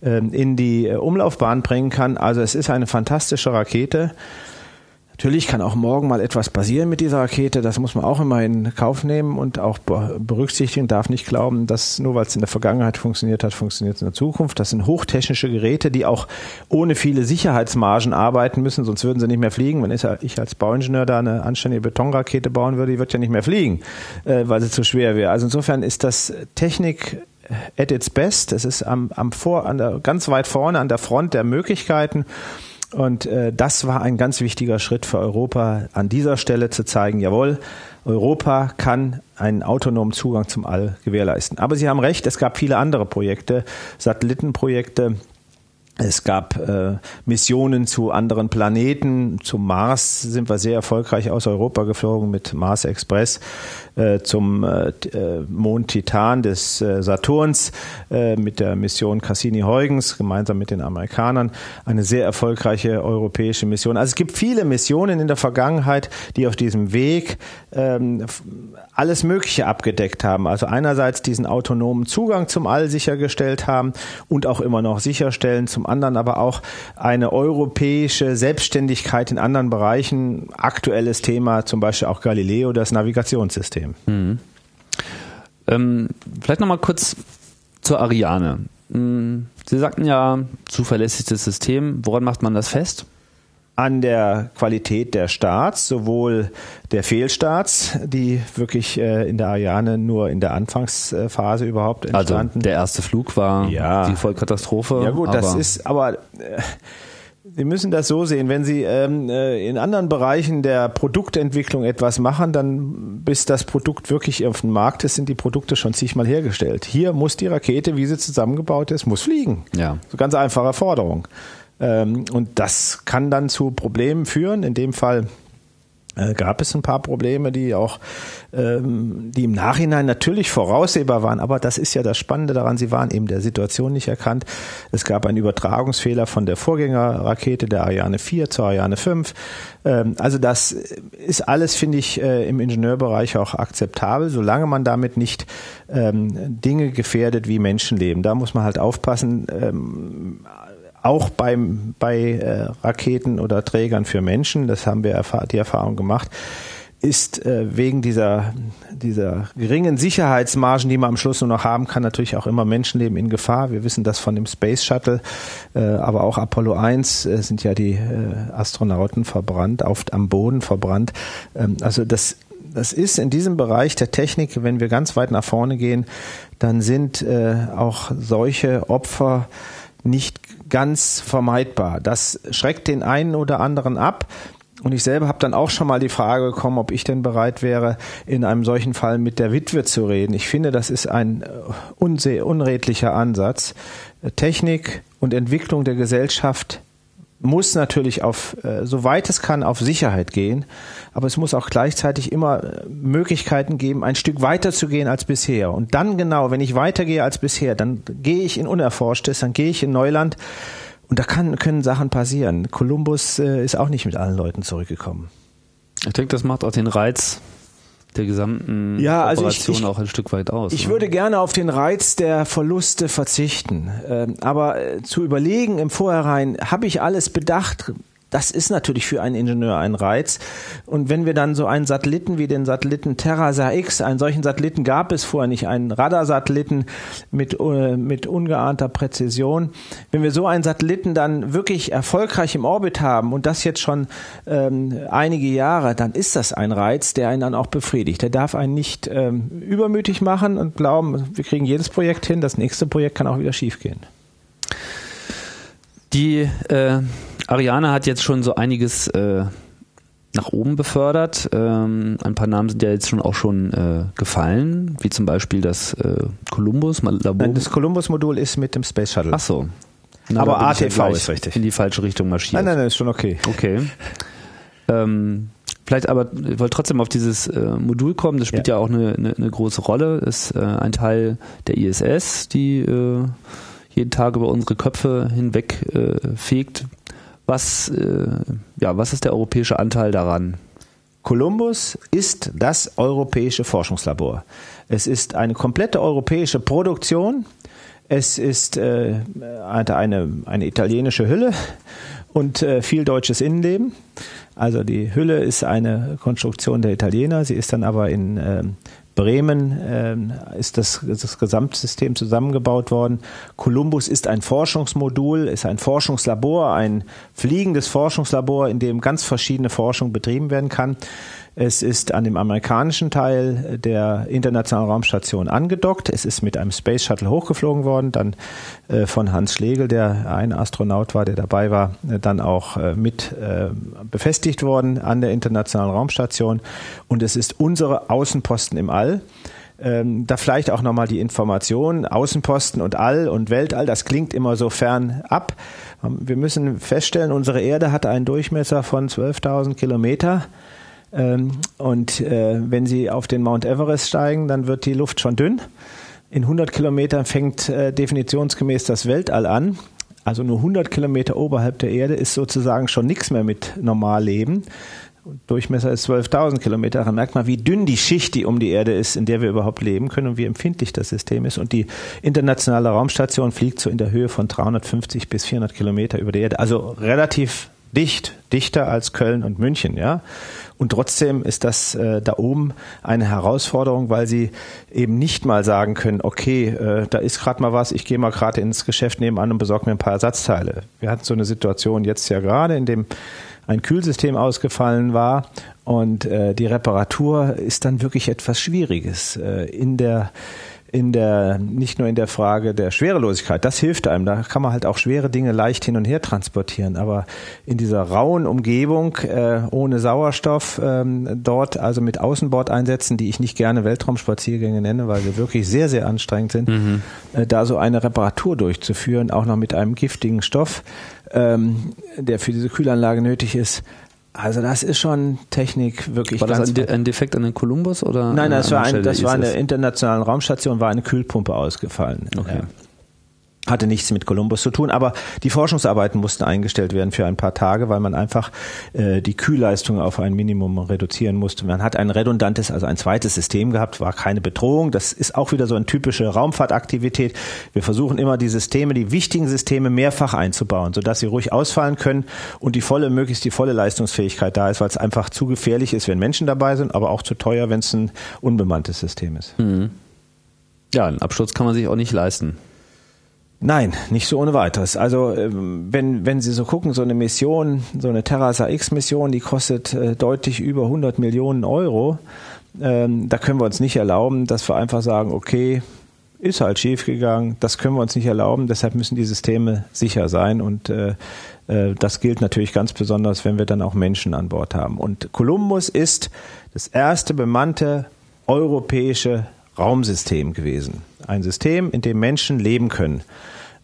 [SPEAKER 2] in die Umlaufbahn bringen kann. Also es ist eine fantastische Rakete. Natürlich kann auch morgen mal etwas passieren mit dieser Rakete. Das muss man auch immer in Kauf nehmen und auch berücksichtigen. Darf nicht glauben, dass nur weil es in der Vergangenheit funktioniert hat, funktioniert es in der Zukunft. Das sind hochtechnische Geräte, die auch ohne viele Sicherheitsmargen arbeiten müssen, sonst würden sie nicht mehr fliegen. Wenn ich als Bauingenieur da eine anständige Betonrakete bauen würde, die wird ja nicht mehr fliegen, äh, weil sie zu schwer wäre. Also insofern ist das Technik at its best. Es ist am, am vor, an der, ganz weit vorne an der Front der Möglichkeiten. Und äh, das war ein ganz wichtiger Schritt für Europa, an dieser Stelle zu zeigen, jawohl, Europa kann einen autonomen Zugang zum All gewährleisten. Aber Sie haben recht, es gab viele andere Projekte, Satellitenprojekte, es gab äh, Missionen zu anderen Planeten. Zum Mars sind wir sehr erfolgreich aus Europa geflogen mit Mars Express äh, zum äh, äh Mond Titan des äh, Saturns äh, mit der Mission Cassini-Huygens gemeinsam mit den Amerikanern. Eine sehr erfolgreiche europäische Mission. Also es gibt viele Missionen in der Vergangenheit, die auf diesem Weg ähm, alles Mögliche abgedeckt haben. Also einerseits diesen autonomen Zugang zum All sichergestellt haben und auch immer noch sicherstellen zum anderen aber auch eine europäische Selbstständigkeit in anderen Bereichen. Aktuelles Thema zum Beispiel auch Galileo, das Navigationssystem. Mhm.
[SPEAKER 1] Ähm, vielleicht nochmal kurz zur Ariane. Hm, Sie sagten ja, zuverlässigstes System. Woran macht man das fest?
[SPEAKER 2] An der Qualität der Starts, sowohl der Fehlstarts, die wirklich äh, in der Ariane nur in der Anfangsphase überhaupt
[SPEAKER 1] also entstanden. Also der erste Flug war ja. die Vollkatastrophe.
[SPEAKER 2] Ja gut, das ist aber äh, Sie müssen das so sehen, wenn Sie ähm, äh, in anderen Bereichen der Produktentwicklung etwas machen, dann bis das Produkt wirklich auf dem Markt ist, sind die Produkte schon zigmal hergestellt. Hier muss die Rakete, wie sie zusammengebaut ist, muss fliegen. Ja. So ganz einfache Forderung. Ähm, und das kann dann zu Problemen führen. In dem Fall äh, gab es ein paar Probleme, die auch, ähm, die im Nachhinein natürlich voraussehbar waren, aber das ist ja das Spannende daran, sie waren eben der Situation nicht erkannt. Es gab einen Übertragungsfehler von der Vorgängerrakete, der Ariane 4 zur Ariane 5. Ähm, also das ist alles, finde ich, äh, im Ingenieurbereich auch akzeptabel, solange man damit nicht Dinge gefährdet wie Menschenleben. Da muss man halt aufpassen. Auch beim, bei äh, Raketen oder Trägern für Menschen, das haben wir die Erfahrung gemacht, ist äh, wegen dieser, dieser geringen Sicherheitsmargen, die man am Schluss nur noch haben kann, natürlich auch immer Menschenleben in Gefahr. Wir wissen das von dem Space Shuttle, äh, aber auch Apollo 1 äh, sind ja die äh, Astronauten verbrannt, oft am Boden verbrannt. Ähm, also das das ist in diesem Bereich der Technik, wenn wir ganz weit nach vorne gehen, dann sind äh, auch solche Opfer nicht ganz vermeidbar. Das schreckt den einen oder anderen ab. Und ich selber habe dann auch schon mal die Frage bekommen, ob ich denn bereit wäre, in einem solchen Fall mit der Witwe zu reden. Ich finde, das ist ein äh, unredlicher Ansatz. Technik und Entwicklung der Gesellschaft muss natürlich auf, äh, soweit es kann, auf Sicherheit gehen, aber es muss auch gleichzeitig immer äh, Möglichkeiten geben, ein Stück weiter zu gehen als bisher. Und dann genau, wenn ich weitergehe als bisher, dann gehe ich in Unerforschtes, dann gehe ich in Neuland und da kann, können Sachen passieren. Kolumbus äh, ist auch nicht mit allen Leuten zurückgekommen.
[SPEAKER 1] Ich denke, das macht auch den Reiz der gesamten ja, also Operation ich, ich, auch ein Stück weit aus.
[SPEAKER 2] Ich ne? würde gerne auf den Reiz der Verluste verzichten. Ähm, aber äh, zu überlegen im Vorhinein, habe ich alles bedacht? Das ist natürlich für einen Ingenieur ein Reiz. Und wenn wir dann so einen Satelliten wie den Satelliten TerraSat X, einen solchen Satelliten gab es vorher nicht, einen Radarsatelliten mit, äh, mit ungeahnter Präzision. Wenn wir so einen Satelliten dann wirklich erfolgreich im Orbit haben und das jetzt schon ähm, einige Jahre, dann ist das ein Reiz, der einen dann auch befriedigt. Der darf einen nicht ähm, übermütig machen und glauben, wir kriegen jedes Projekt hin, das nächste Projekt kann auch wieder schiefgehen.
[SPEAKER 1] Die äh Ariane hat jetzt schon so einiges äh, nach oben befördert. Ähm, ein paar Namen sind ja jetzt schon auch schon äh, gefallen, wie zum Beispiel das äh, Columbus-Labor.
[SPEAKER 2] Nein, das Columbus-Modul ist mit dem Space Shuttle.
[SPEAKER 1] Ach so.
[SPEAKER 2] Na, Aber ATV ja ist richtig.
[SPEAKER 1] In die falsche Richtung marschiert.
[SPEAKER 2] Nein, nein, nein, ist schon okay.
[SPEAKER 1] Okay. Ähm, vielleicht aber, ich wollte trotzdem auf dieses äh, Modul kommen. Das spielt ja, ja auch eine, eine, eine, große Rolle. Ist äh, ein Teil der ISS, die äh, jeden Tag über unsere Köpfe hinweg äh, fegt. Was, äh, ja, was ist der europäische Anteil daran?
[SPEAKER 2] Columbus ist das europäische Forschungslabor. Es ist eine komplette europäische Produktion. Es ist äh, eine, eine italienische Hülle und äh, viel deutsches Innenleben. Also die Hülle ist eine Konstruktion der Italiener. Sie ist dann aber in äh, Bremen äh, ist das, das Gesamtsystem zusammengebaut worden. Columbus ist ein Forschungsmodul, ist ein Forschungslabor, ein fliegendes Forschungslabor, in dem ganz verschiedene Forschung betrieben werden kann. Es ist an dem amerikanischen Teil der Internationalen Raumstation angedockt. Es ist mit einem Space Shuttle hochgeflogen worden, dann äh, von Hans Schlegel, der ein Astronaut war, der dabei war, äh, dann auch äh, mit äh, befestigt worden an der Internationalen Raumstation. Und es ist unsere Außenposten im All. Ähm, da vielleicht auch nochmal die Information, Außenposten und All und Weltall, das klingt immer so fern ab. Ähm, wir müssen feststellen, unsere Erde hat einen Durchmesser von 12.000 Kilometer. Ähm, und äh, wenn Sie auf den Mount Everest steigen, dann wird die Luft schon dünn. In 100 Kilometern fängt äh, definitionsgemäß das Weltall an. Also nur 100 Kilometer oberhalb der Erde ist sozusagen schon nichts mehr mit Normalleben. Durchmesser ist 12.000 Kilometer. Da merkt man, wie dünn die Schicht, die um die Erde ist, in der wir überhaupt leben können und wie empfindlich das System ist. Und die internationale Raumstation fliegt so in der Höhe von 350 bis 400 Kilometer über die Erde. Also relativ dicht, dichter als Köln und München, ja. Und trotzdem ist das äh, da oben eine Herausforderung, weil sie eben nicht mal sagen können, okay, äh, da ist gerade mal was, ich gehe mal gerade ins Geschäft nebenan und besorge mir ein paar Ersatzteile. Wir hatten so eine Situation jetzt ja gerade in dem ein Kühlsystem ausgefallen war und äh, die Reparatur ist dann wirklich etwas Schwieriges äh, in der in der, nicht nur in der Frage der Schwerelosigkeit, das hilft einem, da kann man halt auch schwere Dinge leicht hin und her transportieren, aber in dieser rauen Umgebung, äh, ohne Sauerstoff, ähm, dort also mit Außenbordeinsätzen, die ich nicht gerne Weltraumspaziergänge nenne, weil sie wirklich sehr, sehr anstrengend sind, mhm. äh, da so eine Reparatur durchzuführen, auch noch mit einem giftigen Stoff, ähm, der für diese Kühlanlage nötig ist, also das ist schon Technik wirklich.
[SPEAKER 1] War das ein, De ein, Defekt an den Columbus oder?
[SPEAKER 2] Nein, das war, ein, das war eine internationale Raumstation, war eine Kühlpumpe ausgefallen. Okay. Ja hatte nichts mit Kolumbus zu tun, aber die Forschungsarbeiten mussten eingestellt werden für ein paar Tage, weil man einfach äh, die Kühlleistung auf ein Minimum reduzieren musste. Man hat ein redundantes, also ein zweites System gehabt, war keine Bedrohung. Das ist auch wieder so eine typische Raumfahrtaktivität. Wir versuchen immer die Systeme, die wichtigen Systeme mehrfach einzubauen, sodass sie ruhig ausfallen können und die volle, möglichst die volle Leistungsfähigkeit da ist, weil es einfach zu gefährlich ist, wenn Menschen dabei sind, aber auch zu teuer, wenn es ein unbemanntes System ist. Mhm.
[SPEAKER 1] Ja, einen Absturz kann man sich auch nicht leisten.
[SPEAKER 2] Nein, nicht so ohne weiteres. Also ähm, wenn, wenn Sie so gucken, so eine Mission, so eine Terrasa X-Mission, die kostet äh, deutlich über 100 Millionen Euro. Ähm, da können wir uns nicht erlauben, dass wir einfach sagen, okay, ist halt schiefgegangen, das können wir uns nicht erlauben, deshalb müssen die Systeme sicher sein und äh, äh, das gilt natürlich ganz besonders, wenn wir dann auch Menschen an Bord haben. Und Columbus ist das erste bemannte europäische Raumsystem gewesen. Ein System, in dem Menschen leben können.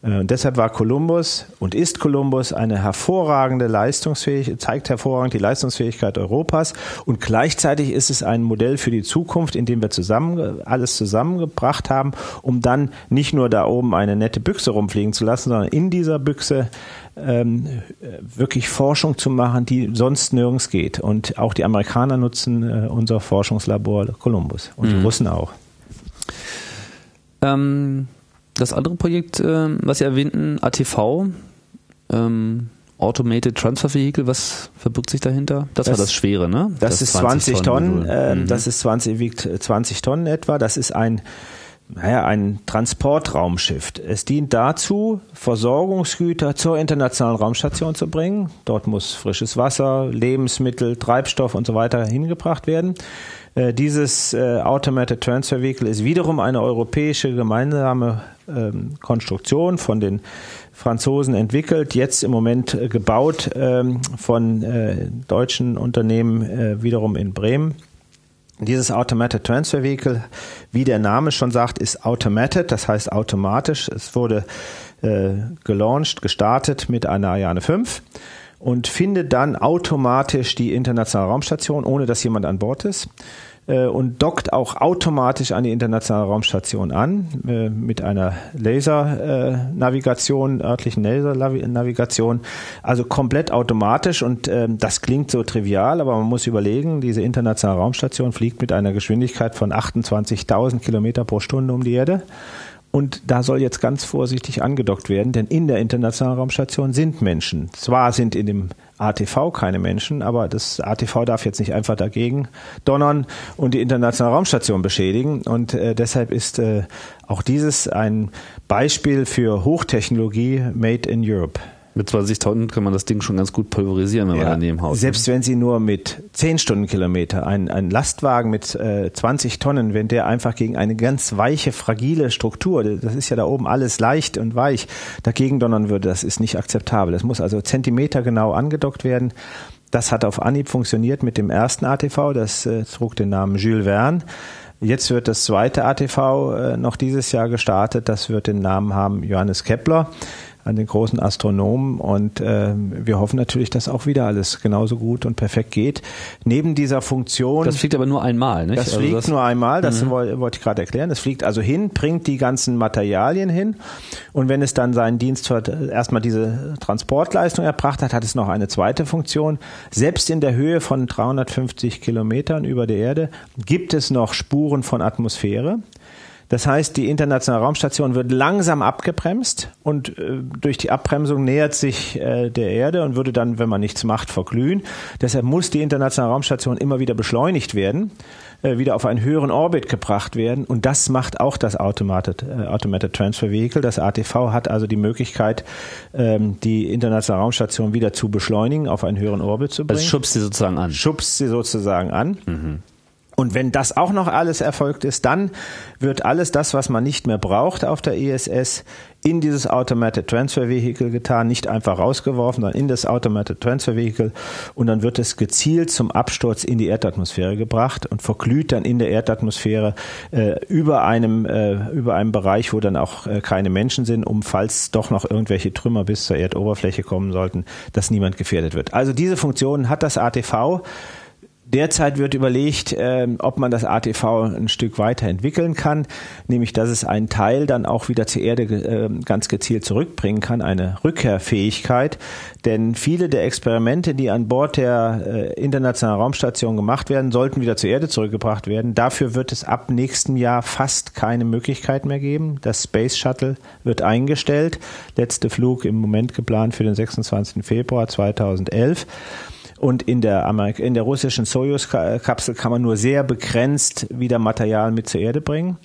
[SPEAKER 2] Äh, und deshalb war Kolumbus und ist Kolumbus eine hervorragende Leistungsfähigkeit, zeigt hervorragend die Leistungsfähigkeit Europas und gleichzeitig ist es ein Modell für die Zukunft, in dem wir zusammen alles zusammengebracht haben, um dann nicht nur da oben eine nette Büchse rumfliegen zu lassen, sondern in dieser Büchse ähm, wirklich Forschung zu machen, die sonst nirgends geht. Und auch die Amerikaner nutzen äh, unser Forschungslabor Columbus und mhm. die Russen auch.
[SPEAKER 1] Ähm das andere Projekt, äh, was Sie erwähnten, ATV, ähm, Automated Transfer Vehicle, was verbirgt sich dahinter? Das, das war das Schwere, ne?
[SPEAKER 2] Das, das ist 20, 20 Tonnen, Tonnen äh, mhm. das ist 20, wiegt 20 Tonnen etwa. Das ist ein naja, ein Transportraumschiff. Es dient dazu, Versorgungsgüter zur internationalen Raumstation zu bringen. Dort muss frisches Wasser, Lebensmittel, Treibstoff und so weiter hingebracht werden. Äh, dieses äh, Automated Transfer Vehicle ist wiederum eine europäische gemeinsame ähm, Konstruktion von den Franzosen entwickelt, jetzt im Moment äh, gebaut ähm, von deutschen Unternehmen wiederum in Bremen. Dieses Automated Transfer Vehicle, wie der Name schon sagt, ist automated, das heißt automatisch. Es wurde äh, gelauncht, gestartet mit einer Ariane 5 und findet dann automatisch die internationale Raumstation, ohne dass jemand an Bord ist. Äh, und dockt auch automatisch an die internationale Raumstation an äh, mit einer Lasernavigation, örtlichen Lasernavigation, also komplett automatisch und äh, das klingt so trivial, aber man muss überlegen, diese internationale Raumstation fliegt mit einer Geschwindigkeit von 28.000 Kilometer pro Stunde um die Erde. Und da soll jetzt ganz vorsichtig angedockt werden, denn in der internationalen Raumstation sind Menschen. Zwar sind in dem ATV keine Menschen, aber das ATV darf jetzt nicht einfach dagegen donnern und die internationale Raumstation beschädigen. Und äh, deshalb ist äh, auch dieses ein Beispiel für Hochtechnologie made in Europe.
[SPEAKER 1] Mit 20 Tonnen kann man das Ding schon ganz gut pulverisieren, wenn ja, man daneben haut.
[SPEAKER 2] Selbst wenn Sie nur mit 10 Stundenkilometer, ein, ein Lastwagen mit äh, 20 Tonnen, wenn der einfach gegen eine ganz weiche, fragile Struktur, das ist ja da oben alles leicht und weich, dagegen donnern würde, das ist nicht akzeptabel. Das muss also zentimetergenau angedockt werden. Das hat auf Anhieb funktioniert mit dem ersten ATV, das äh, trug den Namen Jules Verne. Jetzt wird das zweite ATV äh, noch dieses Jahr gestartet, das wird den Namen haben Johannes Kepler an den großen Astronomen und äh, wir hoffen natürlich, dass auch wieder alles genauso gut und perfekt geht. Neben dieser Funktion.
[SPEAKER 1] Das fliegt aber nur einmal, nicht?
[SPEAKER 2] Das also fliegt das nur einmal, das mhm. wollte ich gerade erklären. Das fliegt also hin, bringt die ganzen Materialien hin und wenn es dann seinen Dienst für erstmal diese Transportleistung erbracht hat, hat es noch eine zweite Funktion. Selbst in der Höhe von 350 Kilometern über der Erde gibt es noch Spuren von Atmosphäre. Das heißt, die internationale Raumstation wird langsam abgebremst und äh, durch die Abbremsung nähert sich äh, der Erde und würde dann, wenn man nichts macht, verglühen. Deshalb muss die internationale Raumstation immer wieder beschleunigt werden, äh, wieder auf einen höheren Orbit gebracht werden und das macht auch das Automated, äh, Automated Transfer Vehicle. Das ATV hat also die Möglichkeit, ähm, die internationale Raumstation wieder zu beschleunigen, auf einen höheren Orbit zu also bringen. Also
[SPEAKER 1] schubst sie sozusagen an.
[SPEAKER 2] Schubst sie sozusagen an. Mhm. Und wenn das auch noch alles erfolgt ist, dann wird alles das, was man nicht mehr braucht auf der ISS, in dieses Automated Transfer Vehicle getan, nicht einfach rausgeworfen, sondern in das Automated Transfer Vehicle und dann wird es gezielt zum Absturz in die Erdatmosphäre gebracht und verglüht dann in der Erdatmosphäre äh, über einem äh, über einem Bereich, wo dann auch äh, keine Menschen sind, um falls doch noch irgendwelche Trümmer bis zur Erdoberfläche kommen sollten, dass niemand gefährdet wird. Also diese Funktion hat das ATV Derzeit wird überlegt, äh, ob man das ATV ein Stück weiterentwickeln kann, nämlich dass es einen Teil dann auch wieder zur Erde äh, ganz gezielt zurückbringen kann, eine Rückkehrfähigkeit. Denn viele der Experimente, die an Bord der äh, internationalen Raumstation gemacht werden, sollten wieder zur Erde zurückgebracht werden. Dafür wird es ab nächstem Jahr fast keine Möglichkeit mehr geben. Das Space Shuttle wird eingestellt. Letzte Flug im Moment geplant für den 26. Februar 2011. Und in der, Amerik in der russischen Soyuz-Kapsel kann man nur sehr begrenzt wieder Material mit zur Erde bringen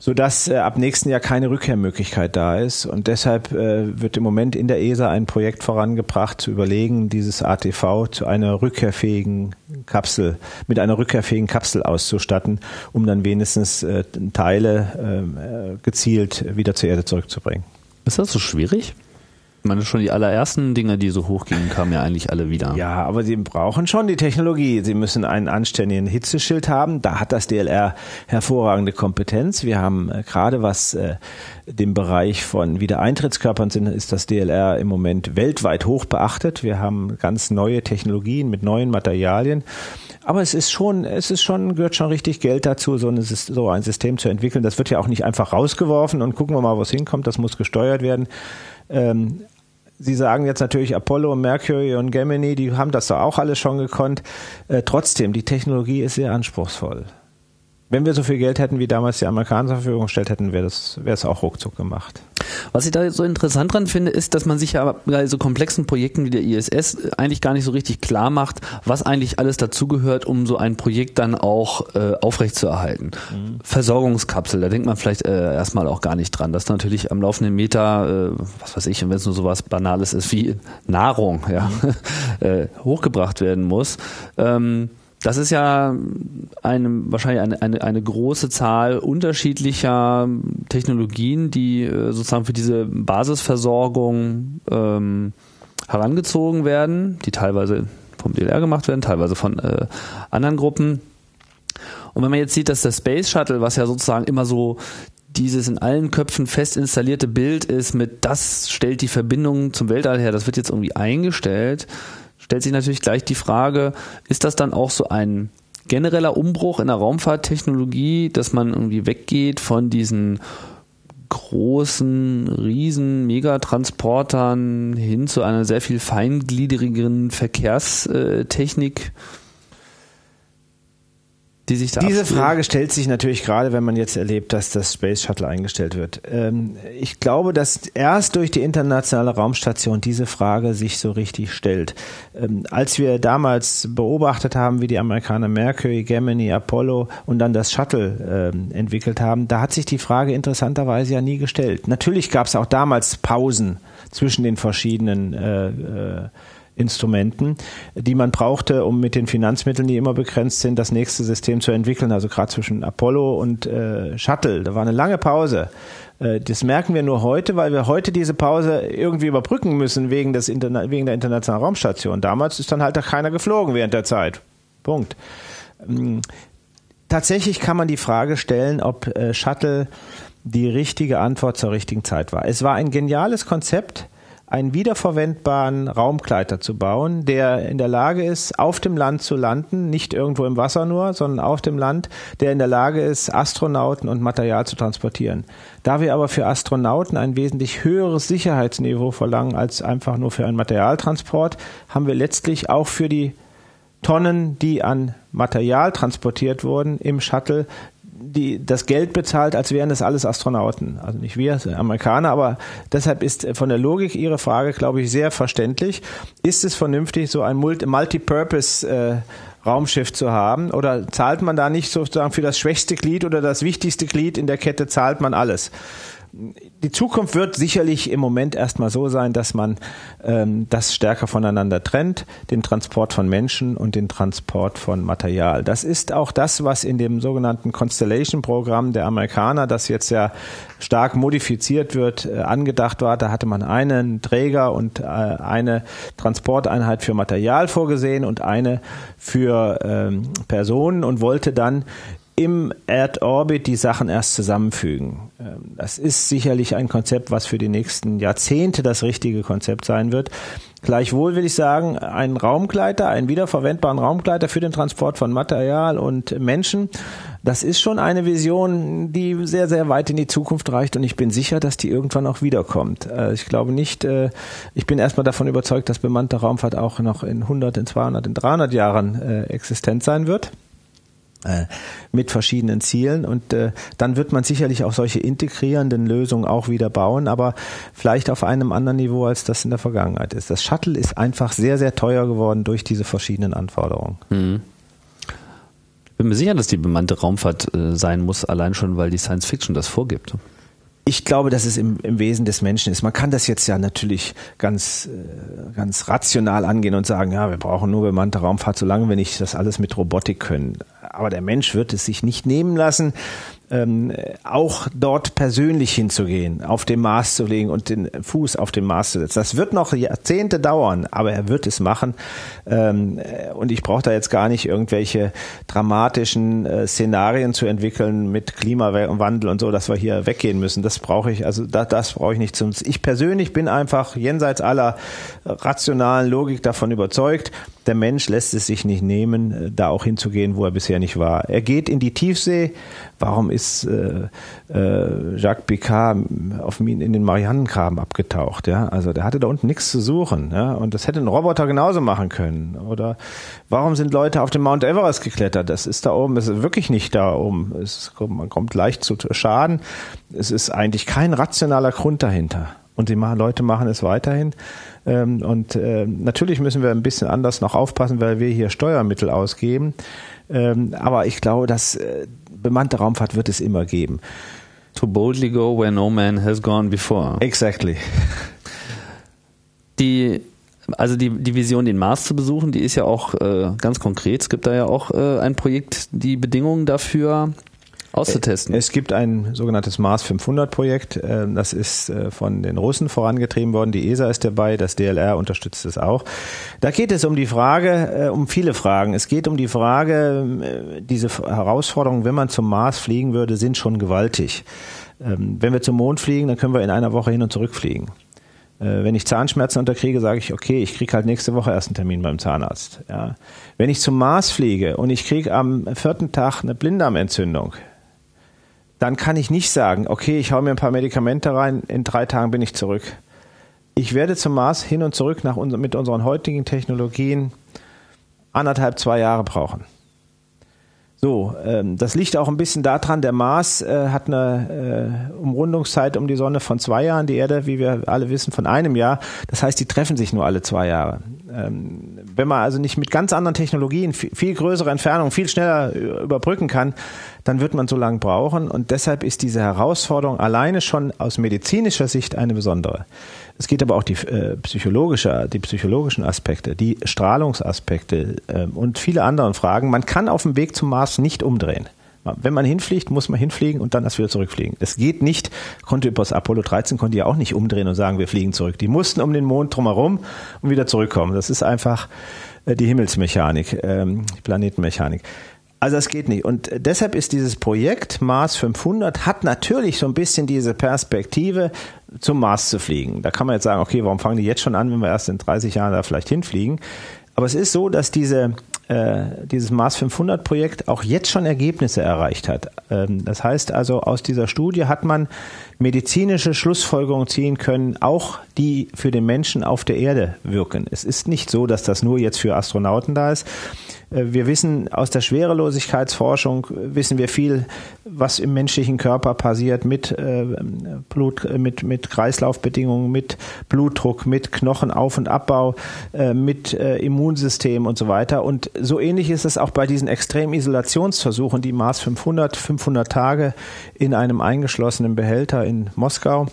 [SPEAKER 2] sodass äh, ab nächsten Jahr keine Rückkehrmöglichkeit da ist. Und deshalb äh, wird im Moment in der ESA ein Projekt vorangebracht, zu überlegen, dieses ATV zu einer rückkehrfähigen Kapsel, mit einer rückkehrfähigen Kapsel auszustatten, um dann wenigstens äh, Teile ähm, äh, gezielt wieder zur Erde zurückzubringen.
[SPEAKER 1] Ist das so schwierig? Meine, schon die allerersten Dinge, die so hochgingen, kamen ja eigentlich alle wieder.
[SPEAKER 2] Ja, aber sie brauchen schon die Technologie. Sie müssen einen anständigen Hitzeschild haben. Da hat das DLR hervorragende Kompetenz. Wir haben äh, gerade was äh, dem Bereich von Wiedereintrittskörpern sind, ist das DLR im Moment weltweit hoch beachtet. Wir haben ganz neue Technologien mit neuen Materialien. Aber es ist schon, es ist schon, gehört schon richtig Geld dazu, so, eine, so ein System zu entwickeln. Das wird ja auch nicht einfach rausgeworfen und gucken wir mal, wo es hinkommt. Das muss gesteuert werden. Ähm, Sie sagen jetzt natürlich Apollo, Mercury und Gemini, die haben das doch auch alles schon gekonnt. Äh, trotzdem, die Technologie ist sehr anspruchsvoll. Wenn wir so viel Geld hätten, wie damals die Amerikaner zur Verfügung gestellt hätten, wäre es auch ruckzuck gemacht.
[SPEAKER 1] Was ich da so interessant dran finde, ist, dass man sich ja bei so komplexen Projekten wie der ISS eigentlich gar nicht so richtig klar macht, was eigentlich alles dazugehört, um so ein Projekt dann auch äh, aufrechtzuerhalten. Mhm. Versorgungskapsel, da denkt man vielleicht äh, erstmal auch gar nicht dran, dass natürlich am laufenden Meter, äh, was weiß ich, wenn es nur so was Banales ist wie Nahrung, ja, mhm. äh, hochgebracht werden muss. Ähm, das ist ja eine, wahrscheinlich eine, eine, eine große Zahl unterschiedlicher Technologien, die äh, sozusagen für diese Basisversorgung ähm, herangezogen werden, die teilweise vom DLR gemacht werden, teilweise von äh, anderen Gruppen. Und wenn man jetzt sieht, dass der Space Shuttle, was ja sozusagen immer so dieses in allen Köpfen fest installierte Bild ist mit, das stellt die Verbindung zum Weltall her, das wird jetzt irgendwie eingestellt, stellt sich natürlich gleich die Frage, ist das dann auch so ein genereller Umbruch in der Raumfahrttechnologie, dass man irgendwie weggeht von diesen großen, riesen Megatransportern hin zu einer sehr viel feingliedrigeren Verkehrstechnik?
[SPEAKER 2] Die sich da Diese abspielen? Frage stellt sich natürlich gerade, wenn man jetzt erlebt, dass das Space Shuttle eingestellt wird. Ähm, ich glaube, dass erst durch die internationale Raumstation diese Frage sich so richtig stellt. Ähm, als wir damals beobachtet haben, wie die Amerikaner Mercury, Gemini, Apollo und dann das Shuttle ähm, entwickelt haben, da hat sich die Frage interessanterweise ja nie gestellt. Natürlich gab es auch damals Pausen zwischen den verschiedenen äh, äh, Instrumenten, die man brauchte, um mit den Finanzmitteln, die immer begrenzt sind, das nächste System zu entwickeln. Also gerade zwischen Apollo und äh, Shuttle, da war eine lange Pause. Äh, das merken wir nur heute, weil wir heute diese Pause irgendwie überbrücken müssen wegen, des Interna wegen der internationalen Raumstation. Damals ist dann halt auch keiner geflogen während der Zeit. Punkt. Ähm, tatsächlich kann man die Frage stellen, ob äh, Shuttle die richtige Antwort zur richtigen Zeit war. Es war ein geniales Konzept, einen wiederverwendbaren Raumgleiter zu bauen, der in der Lage ist, auf dem Land zu landen, nicht irgendwo im Wasser nur, sondern auf dem Land, der in der Lage ist, Astronauten und Material zu transportieren. Da wir aber für Astronauten ein wesentlich höheres Sicherheitsniveau verlangen als einfach nur für einen Materialtransport, haben wir letztlich auch für die Tonnen, die an Material transportiert wurden im Shuttle, die das Geld bezahlt, als wären das alles Astronauten. Also nicht wir, Amerikaner, aber deshalb ist von der Logik Ihre Frage, glaube ich, sehr verständlich. Ist es vernünftig, so ein Multipurpose äh, Raumschiff zu haben? Oder zahlt man da nicht sozusagen für das schwächste Glied oder das wichtigste Glied in der Kette zahlt man alles? Die Zukunft wird sicherlich im Moment erstmal so sein, dass man ähm, das stärker voneinander trennt, den Transport von Menschen und den Transport von Material. Das ist auch das, was in dem sogenannten Constellation-Programm der Amerikaner, das jetzt ja stark modifiziert wird, äh, angedacht war. Da hatte man einen Träger und äh, eine Transporteinheit für Material vorgesehen und eine für ähm, Personen und wollte dann im Erdorbit die Sachen erst zusammenfügen. Ähm, das ist sicherlich ein Konzept, was für die nächsten Jahrzehnte das richtige Konzept sein wird. Gleichwohl will ich sagen, ein Raumgleiter, einen wiederverwendbaren Raumgleiter für den Transport von Material und Menschen, das ist schon eine Vision, die sehr, sehr weit in die Zukunft reicht und ich bin sicher, dass die irgendwann auch wiederkommt. Äh, ich glaube nicht, äh, ich bin erstmal davon überzeugt, dass bemannte Raumfahrt auch noch in 100, in 200, in 300 Jahren äh, existent sein wird. Äh, mit verschiedenen Zielen und äh, dann wird man sicherlich auch solche integrierenden Lösungen auch wieder bauen, aber vielleicht auf einem anderen Niveau, als das in der Vergangenheit ist. Das Shuttle ist einfach sehr, sehr teuer geworden durch diese verschiedenen Anforderungen. Mhm.
[SPEAKER 1] Ich bin mir sicher, dass die bemannte Raumfahrt äh, sein muss, allein schon, weil die Science Fiction das vorgibt
[SPEAKER 2] ich glaube, dass es im, im Wesen des Menschen ist. Man kann das jetzt ja natürlich ganz, äh, ganz rational angehen und sagen, ja, wir brauchen nur bemannte Raumfahrt, solange wir nicht das alles mit Robotik können. Aber der Mensch wird es sich nicht nehmen lassen, ähm, auch dort persönlich hinzugehen, auf dem Mars zu legen und den Fuß auf dem Mars zu setzen. Das wird noch Jahrzehnte dauern, aber er wird es machen. Ähm, und ich brauche da jetzt gar nicht irgendwelche dramatischen äh, Szenarien zu entwickeln mit Klimawandel und so, dass wir hier weggehen müssen. Das brauche ich, also da, das brauche ich nicht zum. Ich persönlich bin einfach jenseits aller rationalen Logik davon überzeugt, der Mensch lässt es sich nicht nehmen, äh, da auch hinzugehen, wo er bisher nicht war. Er geht in die Tiefsee. Warum ist äh, äh, Jacques Picard auf, in den Marianengraben abgetaucht? Ja, also der hatte da unten nichts zu suchen. Ja, und das hätte ein Roboter genauso machen können. Oder warum sind Leute auf den Mount Everest geklettert? Das ist da oben, das ist wirklich nicht da oben. Es, man kommt leicht zu Schaden. Es ist eigentlich kein rationaler Grund dahinter. Und die Leute machen es weiterhin. Ähm, und äh, natürlich müssen wir ein bisschen anders noch aufpassen, weil wir hier Steuermittel ausgeben. Ähm, aber ich glaube, dass äh, bemannte Raumfahrt wird es immer geben.
[SPEAKER 1] To boldly go where no man has gone before.
[SPEAKER 2] Exactly.
[SPEAKER 1] Die also die, die Vision, den Mars zu besuchen, die ist ja auch äh, ganz konkret. Es gibt da ja auch äh, ein Projekt, die Bedingungen dafür auszutesten.
[SPEAKER 2] Es gibt ein sogenanntes Mars 500 Projekt. Äh, das ist äh, von den Russen vorangetrieben worden. Die ESA ist dabei. Das DLR unterstützt es auch. Da geht es um die Frage, äh, um viele Fragen. Es geht um die Frage, diese Herausforderungen, wenn man zum Mars fliegen würde, sind schon gewaltig. Ähm, wenn wir zum Mond fliegen, dann können wir in einer Woche hin und zurück fliegen. Wenn ich Zahnschmerzen unterkriege, sage ich, okay, ich kriege halt nächste Woche erst einen Termin beim Zahnarzt. Ja. Wenn ich zum Mars fliege und ich kriege am vierten Tag eine Blinddarmentzündung, dann kann ich nicht sagen, okay, ich hau mir ein paar Medikamente rein, in drei Tagen bin ich zurück. Ich werde zum Mars hin und zurück nach mit unseren heutigen Technologien anderthalb, zwei Jahre brauchen. So, ähm, das liegt auch ein bisschen daran, der Mars äh, hat eine äh, Umrundungszeit um die Sonne von zwei Jahren, die Erde, wie wir alle wissen, von einem Jahr. Das heißt, die treffen sich nur alle zwei Jahre. Ähm, wenn man also nicht mit ganz anderen Technologien viel, viel größere Entfernungen viel schneller überbrücken kann, dann wird man so lange brauchen. Und deshalb ist diese Herausforderung alleine schon aus medizinischer Sicht eine besondere. Es geht aber auch die äh, psychologische, die psychologischen Aspekte, die Strahlungsaspekte äh, und viele andere Fragen. Man kann auf dem Weg zum Mars nicht umdrehen. Wenn man hinfliegt, muss man hinfliegen und dann erst wieder zurückfliegen. Es geht nicht, konnte übers Apollo 13 konnte ja auch nicht umdrehen und sagen, wir fliegen zurück. Die mussten um den Mond drumherum und wieder zurückkommen. Das ist einfach äh, die Himmelsmechanik, ähm, die Planetenmechanik. Also das geht nicht. Und deshalb ist dieses Projekt Mars 500 hat natürlich so ein bisschen diese Perspektive, zum Mars zu fliegen. Da kann man jetzt sagen, okay, warum fangen die jetzt schon an, wenn wir erst in 30 Jahren da vielleicht hinfliegen? Aber es ist so, dass diese, äh, dieses Mars 500 Projekt auch jetzt schon Ergebnisse erreicht hat. Ähm, das heißt also, aus dieser Studie hat man medizinische Schlussfolgerungen ziehen können, auch die für den Menschen auf der Erde wirken. Es ist nicht so, dass das nur jetzt für Astronauten da ist. Äh, wir wissen aus der Schwerelosigkeitsforschung, wissen wir viel, was im menschlichen Körper passiert mit äh, Blut, mit, mit Kreislaufbedingungen, mit Blutdruck, mit Knochenauf- und Abbau, mit Immunsystem und so weiter. Und so ähnlich ist es auch bei diesen Extremisolationsversuchen, die Mars 500, 500 Tage in einem eingeschlossenen Behälter in Moskau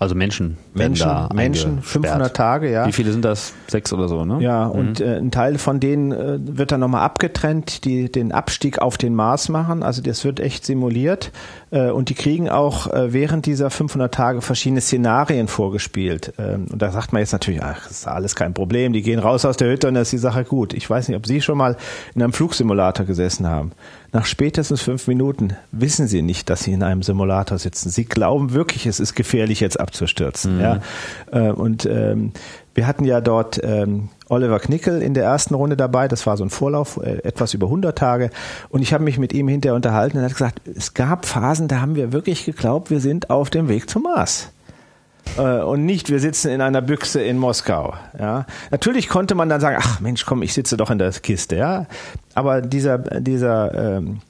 [SPEAKER 1] also Menschen.
[SPEAKER 2] Menschen, Menschen 500 Tage, ja.
[SPEAKER 1] Wie viele sind das? Sechs oder so, ne?
[SPEAKER 2] Ja, mhm. und äh, ein Teil von denen äh, wird dann nochmal abgetrennt, die den Abstieg auf den Mars machen. Also das wird echt simuliert. Äh, und die kriegen auch äh, während dieser 500 Tage verschiedene Szenarien vorgespielt. Ähm, und da sagt man jetzt natürlich, ach, das ist alles kein Problem. Die gehen raus aus der Hütte und dann ist die Sache gut. Ich weiß nicht, ob Sie schon mal in einem Flugsimulator gesessen haben. Nach spätestens fünf Minuten wissen Sie nicht, dass Sie in einem Simulator sitzen. Sie glauben wirklich, es ist gefährlich, jetzt abzustürzen. Mhm. Ja? Äh, und ähm, wir hatten ja dort ähm, Oliver Knickel in der ersten Runde dabei. Das war so ein Vorlauf, äh, etwas über 100 Tage. Und ich habe mich mit ihm hinterher unterhalten und er hat gesagt, es gab Phasen, da haben wir wirklich geglaubt, wir sind auf dem Weg zum Mars. Äh, und nicht, wir sitzen in einer Büchse in Moskau. Ja. Natürlich konnte man dann sagen, ach Mensch, komm, ich sitze doch in der Kiste. Ja. Aber dieser, dieser ähm,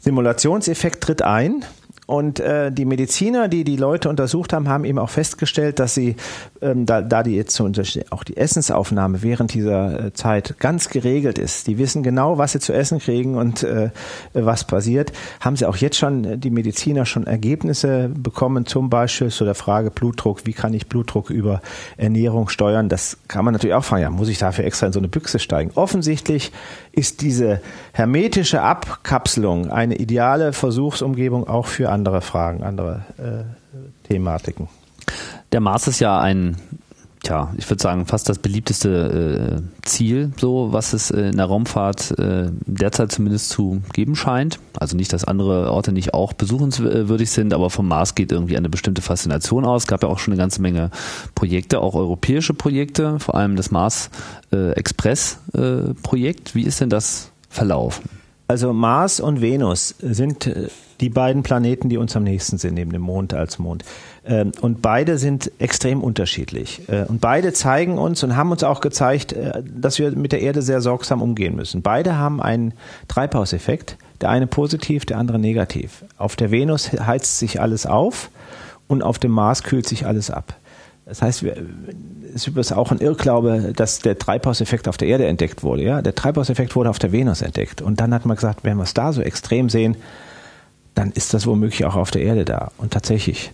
[SPEAKER 2] Simulationseffekt tritt ein und äh, die Mediziner, die die Leute untersucht haben, haben eben auch festgestellt, dass sie, ähm, da, da die jetzt zum Beispiel auch die Essensaufnahme während dieser äh, Zeit ganz geregelt ist, die wissen genau, was sie zu essen kriegen und äh, was passiert, haben sie auch jetzt schon, äh, die Mediziner schon Ergebnisse bekommen, zum Beispiel zu der Frage Blutdruck, wie kann ich Blutdruck über Ernährung steuern? Das kann man natürlich auch fragen, ja, muss ich dafür extra in so eine Büchse steigen? Offensichtlich ist diese hermetische Abkapselung eine ideale Versuchsumgebung auch für andere Fragen, andere äh, Thematiken.
[SPEAKER 1] Der Mars ist ja ein, tja, ich würde sagen, fast das beliebteste äh, Ziel, so was es in der Raumfahrt äh, derzeit zumindest zu geben scheint. Also nicht, dass andere Orte nicht auch besuchenswürdig sind, aber vom Mars geht irgendwie eine bestimmte Faszination aus. Es gab ja auch schon eine ganze Menge Projekte, auch europäische Projekte, vor allem das Mars äh, Express äh, Projekt. Wie ist denn das verlaufen?
[SPEAKER 2] Also Mars und Venus sind äh, die beiden Planeten, die uns am nächsten sind, neben dem Mond als Mond. Ähm, und beide sind extrem unterschiedlich. Äh, und beide zeigen uns und haben uns auch gezeigt, äh, dass wir mit der Erde sehr sorgsam umgehen müssen. Beide haben einen Treibhauseffekt, der eine positiv, der andere negativ. Auf der Venus heizt sich alles auf und auf dem Mars kühlt sich alles ab. Das heißt, es ist auch ein Irrglaube, dass der Treibhauseffekt auf der Erde entdeckt wurde. Ja? Der Treibhauseffekt wurde auf der Venus entdeckt. Und dann hat man gesagt, wenn wir es da so extrem sehen, dann ist das womöglich auch auf der Erde da. Und tatsächlich.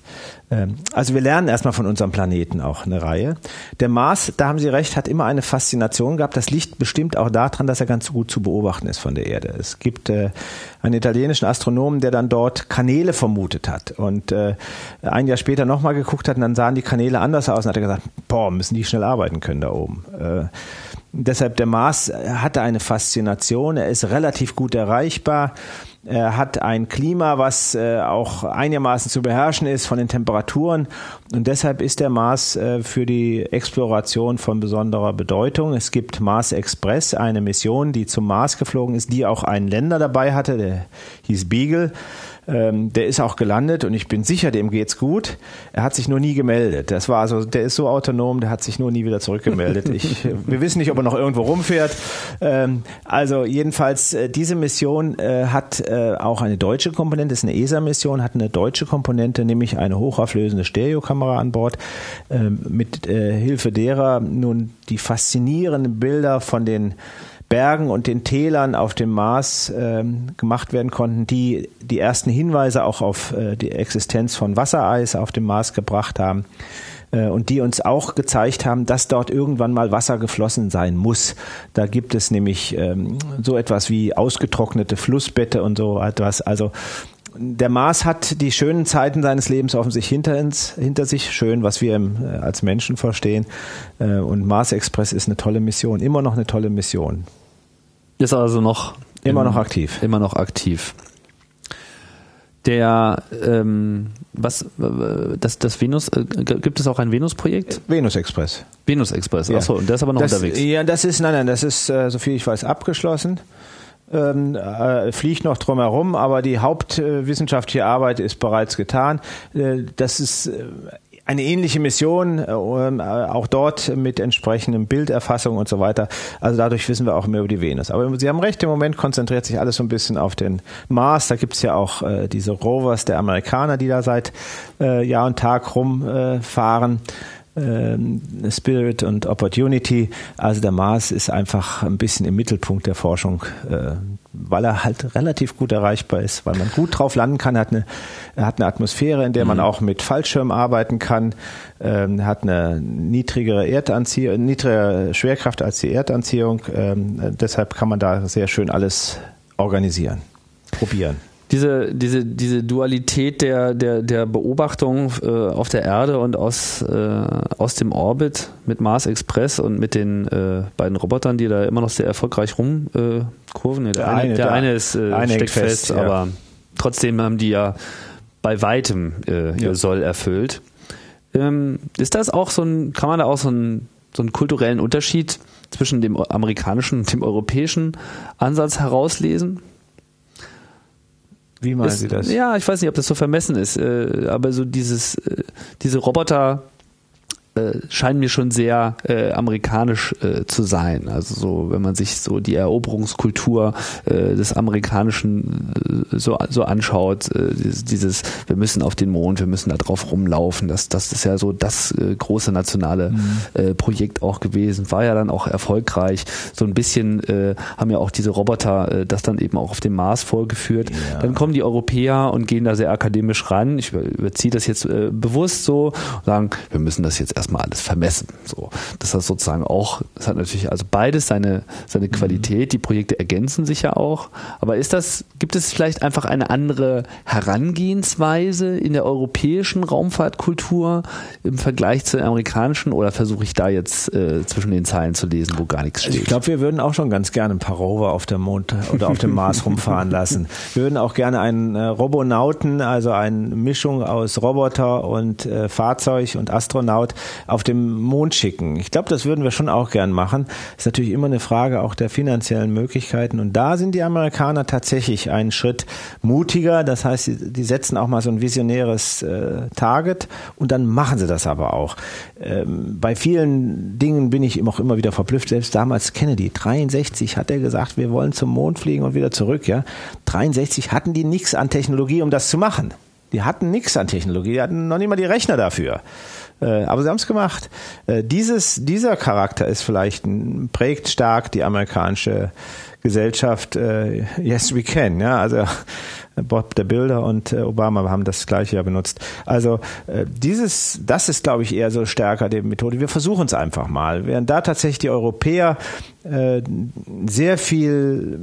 [SPEAKER 2] Ähm, also wir lernen erstmal von unserem Planeten auch eine Reihe. Der Mars, da haben Sie recht, hat immer eine Faszination gehabt. Das liegt bestimmt auch daran, dass er ganz gut zu beobachten ist von der Erde. Es gibt äh, einen italienischen Astronomen, der dann dort Kanäle vermutet hat. Und äh, ein Jahr später nochmal geguckt hat und dann sahen die Kanäle anders aus und hat er gesagt, boah, müssen die schnell arbeiten können da oben. Äh, deshalb der Mars hatte eine Faszination. Er ist relativ gut erreichbar. Er hat ein Klima, was äh, auch einigermaßen zu beherrschen ist von den Temperaturen. Und deshalb ist der Mars äh, für die Exploration von besonderer Bedeutung. Es gibt Mars Express, eine Mission, die zum Mars geflogen ist, die auch einen Länder dabei hatte, der hieß Beagle. Ähm, der ist auch gelandet und ich bin sicher, dem geht's gut. Er hat sich nur nie gemeldet. Das war also, der ist so autonom, der hat sich nur nie wieder zurückgemeldet. Ich, wir wissen nicht, ob er noch irgendwo rumfährt. Ähm, also jedenfalls, äh, diese Mission äh, hat äh, auch eine deutsche Komponente, ist eine ESA-Mission, hat eine deutsche Komponente, nämlich eine hochauflösende Stereokamera an Bord, ähm, mit äh, Hilfe derer nun die faszinierenden Bilder von den Bergen und den Tälern auf dem Mars ähm, gemacht werden konnten, die die ersten Hinweise auch auf äh, die Existenz von Wassereis auf dem Mars gebracht haben äh, und die uns auch gezeigt haben, dass dort irgendwann mal Wasser geflossen sein muss. Da gibt es nämlich ähm, so etwas wie ausgetrocknete Flussbette und so etwas. Also der Mars hat die schönen Zeiten seines Lebens offensichtlich hinter, uns, hinter sich, schön, was wir im, äh, als Menschen verstehen. Äh, und Mars Express ist eine tolle Mission, immer noch eine tolle Mission.
[SPEAKER 1] Ist also noch
[SPEAKER 2] immer im, noch aktiv.
[SPEAKER 1] Immer noch aktiv. Der ähm, was das das Venus äh, gibt es auch ein Venus Projekt?
[SPEAKER 2] Venus Express.
[SPEAKER 1] Venus Express. Achso, und der ist aber noch
[SPEAKER 2] das,
[SPEAKER 1] unterwegs.
[SPEAKER 2] Ja, das ist nein, nein, das ist äh, so viel ich weiß abgeschlossen. Ähm, äh, fliegt noch drumherum, aber die hauptwissenschaftliche Arbeit ist bereits getan. Äh, das ist äh, eine ähnliche Mission, äh, auch dort mit entsprechendem Bilderfassung und so weiter. Also dadurch wissen wir auch mehr über die Venus. Aber Sie haben recht, im Moment konzentriert sich alles so ein bisschen auf den Mars. Da gibt's ja auch äh, diese Rovers der Amerikaner, die da seit äh, Jahr und Tag rumfahren. Ähm, Spirit und Opportunity. Also der Mars ist einfach ein bisschen im Mittelpunkt der Forschung, äh, weil er halt relativ gut erreichbar ist, weil man gut drauf landen kann. Er hat eine, er hat eine Atmosphäre, in der man mhm. auch mit Fallschirm arbeiten kann. Ähm, hat eine niedrigere Erdanziehung, niedrigere Schwerkraft als die Erdanziehung. Ähm, deshalb kann man da sehr schön alles organisieren, probieren
[SPEAKER 1] diese, diese, diese Dualität der, der, der Beobachtung äh, auf der Erde und aus, äh, aus dem Orbit mit Mars Express und mit den äh, beiden Robotern, die da immer noch sehr erfolgreich rumkurven. Äh, der, der, eine, der eine ist äh, eine steckt fest, fest ja. aber trotzdem haben die ja bei weitem äh, ihr ja. Soll erfüllt. Ähm, ist das auch so ein, kann man da auch so, ein, so einen kulturellen Unterschied zwischen dem amerikanischen und dem europäischen Ansatz herauslesen?
[SPEAKER 2] Wie meinen Sie das?
[SPEAKER 1] Ja, ich weiß nicht, ob das so vermessen ist, äh, aber so dieses, äh, diese Roboter äh, scheinen mir schon sehr äh, amerikanisch äh, zu sein. Also so, wenn man sich so die Eroberungskultur äh, des amerikanischen äh, so, so anschaut, äh, dieses, dieses, wir müssen auf den Mond, wir müssen da drauf rumlaufen, das, das ist ja so das äh, große nationale mhm. äh, Projekt auch gewesen, war ja dann auch erfolgreich. So ein bisschen äh, haben ja auch diese Roboter äh, das dann eben auch auf dem Mars vorgeführt. Ja. Dann kommen die Europäer und gehen da sehr akademisch ran. Ich überziehe das jetzt äh, bewusst so und sagen, wir müssen das jetzt erst erstmal alles vermessen. So, das hat sozusagen auch, das hat natürlich also beides seine, seine mhm. Qualität. Die Projekte ergänzen sich ja auch. Aber ist das, gibt es vielleicht einfach eine andere Herangehensweise in der europäischen Raumfahrtkultur im Vergleich zur amerikanischen oder versuche ich da jetzt äh, zwischen den Zeilen zu lesen, wo gar nichts steht?
[SPEAKER 2] Ich glaube, wir würden auch schon ganz gerne ein paar Rover auf dem Mond oder auf dem Mars rumfahren lassen. Wir würden auch gerne einen äh, Robonauten, also eine Mischung aus Roboter und äh, Fahrzeug und Astronaut auf dem Mond schicken. Ich glaube, das würden wir schon auch gern machen. Ist natürlich immer eine Frage auch der finanziellen Möglichkeiten. Und da sind die Amerikaner tatsächlich einen Schritt mutiger. Das heißt, die, setzen auch mal so ein visionäres äh, Target und dann machen sie das aber auch. Ähm, bei vielen Dingen bin ich auch immer wieder verblüfft. Selbst damals Kennedy, 63 hat er gesagt, wir wollen zum Mond fliegen und wieder zurück. Ja, 63 hatten die nichts an Technologie, um das zu machen. Die hatten nichts an Technologie, die hatten noch nicht mal die Rechner dafür. Äh, aber sie haben es gemacht. Äh, dieses, dieser Charakter ist vielleicht prägt stark die amerikanische Gesellschaft. Äh, yes, we can. Ja, also Bob der Bilder und Obama haben das gleiche ja benutzt. Also dieses, das ist, glaube ich, eher so stärker die Methode. Wir versuchen es einfach mal. Während da tatsächlich die Europäer äh, sehr viel,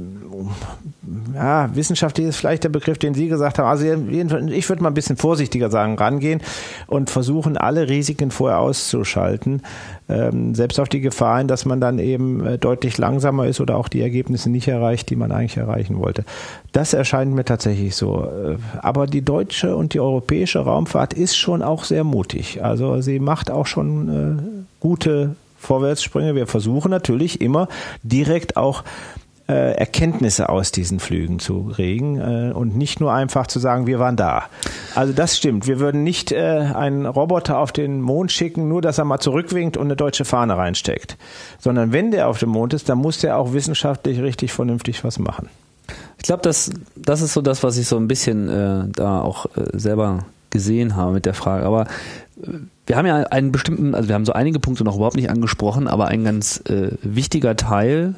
[SPEAKER 2] ja, wissenschaftlich ist vielleicht der Begriff, den Sie gesagt haben. Also ich würde mal ein bisschen vorsichtiger sagen, rangehen und versuchen, alle Risiken vorher auszuschalten, ähm, selbst auf die Gefahren, dass man dann eben äh, deutlich langsamer ist oder auch die Ergebnisse nicht erreicht, die man eigentlich erreichen wollte. Das erscheint mir tatsächlich so. Äh, aber die deutsche und die europäische Raumfahrt ist schon auch sehr mutig. Also sie macht auch schon gute Vorwärtssprünge. Wir versuchen natürlich immer direkt auch äh, Erkenntnisse aus diesen Flügen zu regen äh, und nicht nur einfach zu sagen, wir waren da. Also das stimmt. Wir würden nicht äh, einen Roboter auf den Mond schicken, nur dass er mal zurückwinkt und eine deutsche Fahne reinsteckt, sondern wenn der auf dem Mond ist, dann muss der auch wissenschaftlich richtig vernünftig was machen.
[SPEAKER 1] Ich glaube, das, das ist so das, was ich so ein bisschen äh, da auch äh, selber gesehen habe mit der Frage. Aber äh, wir haben ja einen bestimmten, also wir haben so einige Punkte noch überhaupt nicht angesprochen, aber ein ganz äh, wichtiger Teil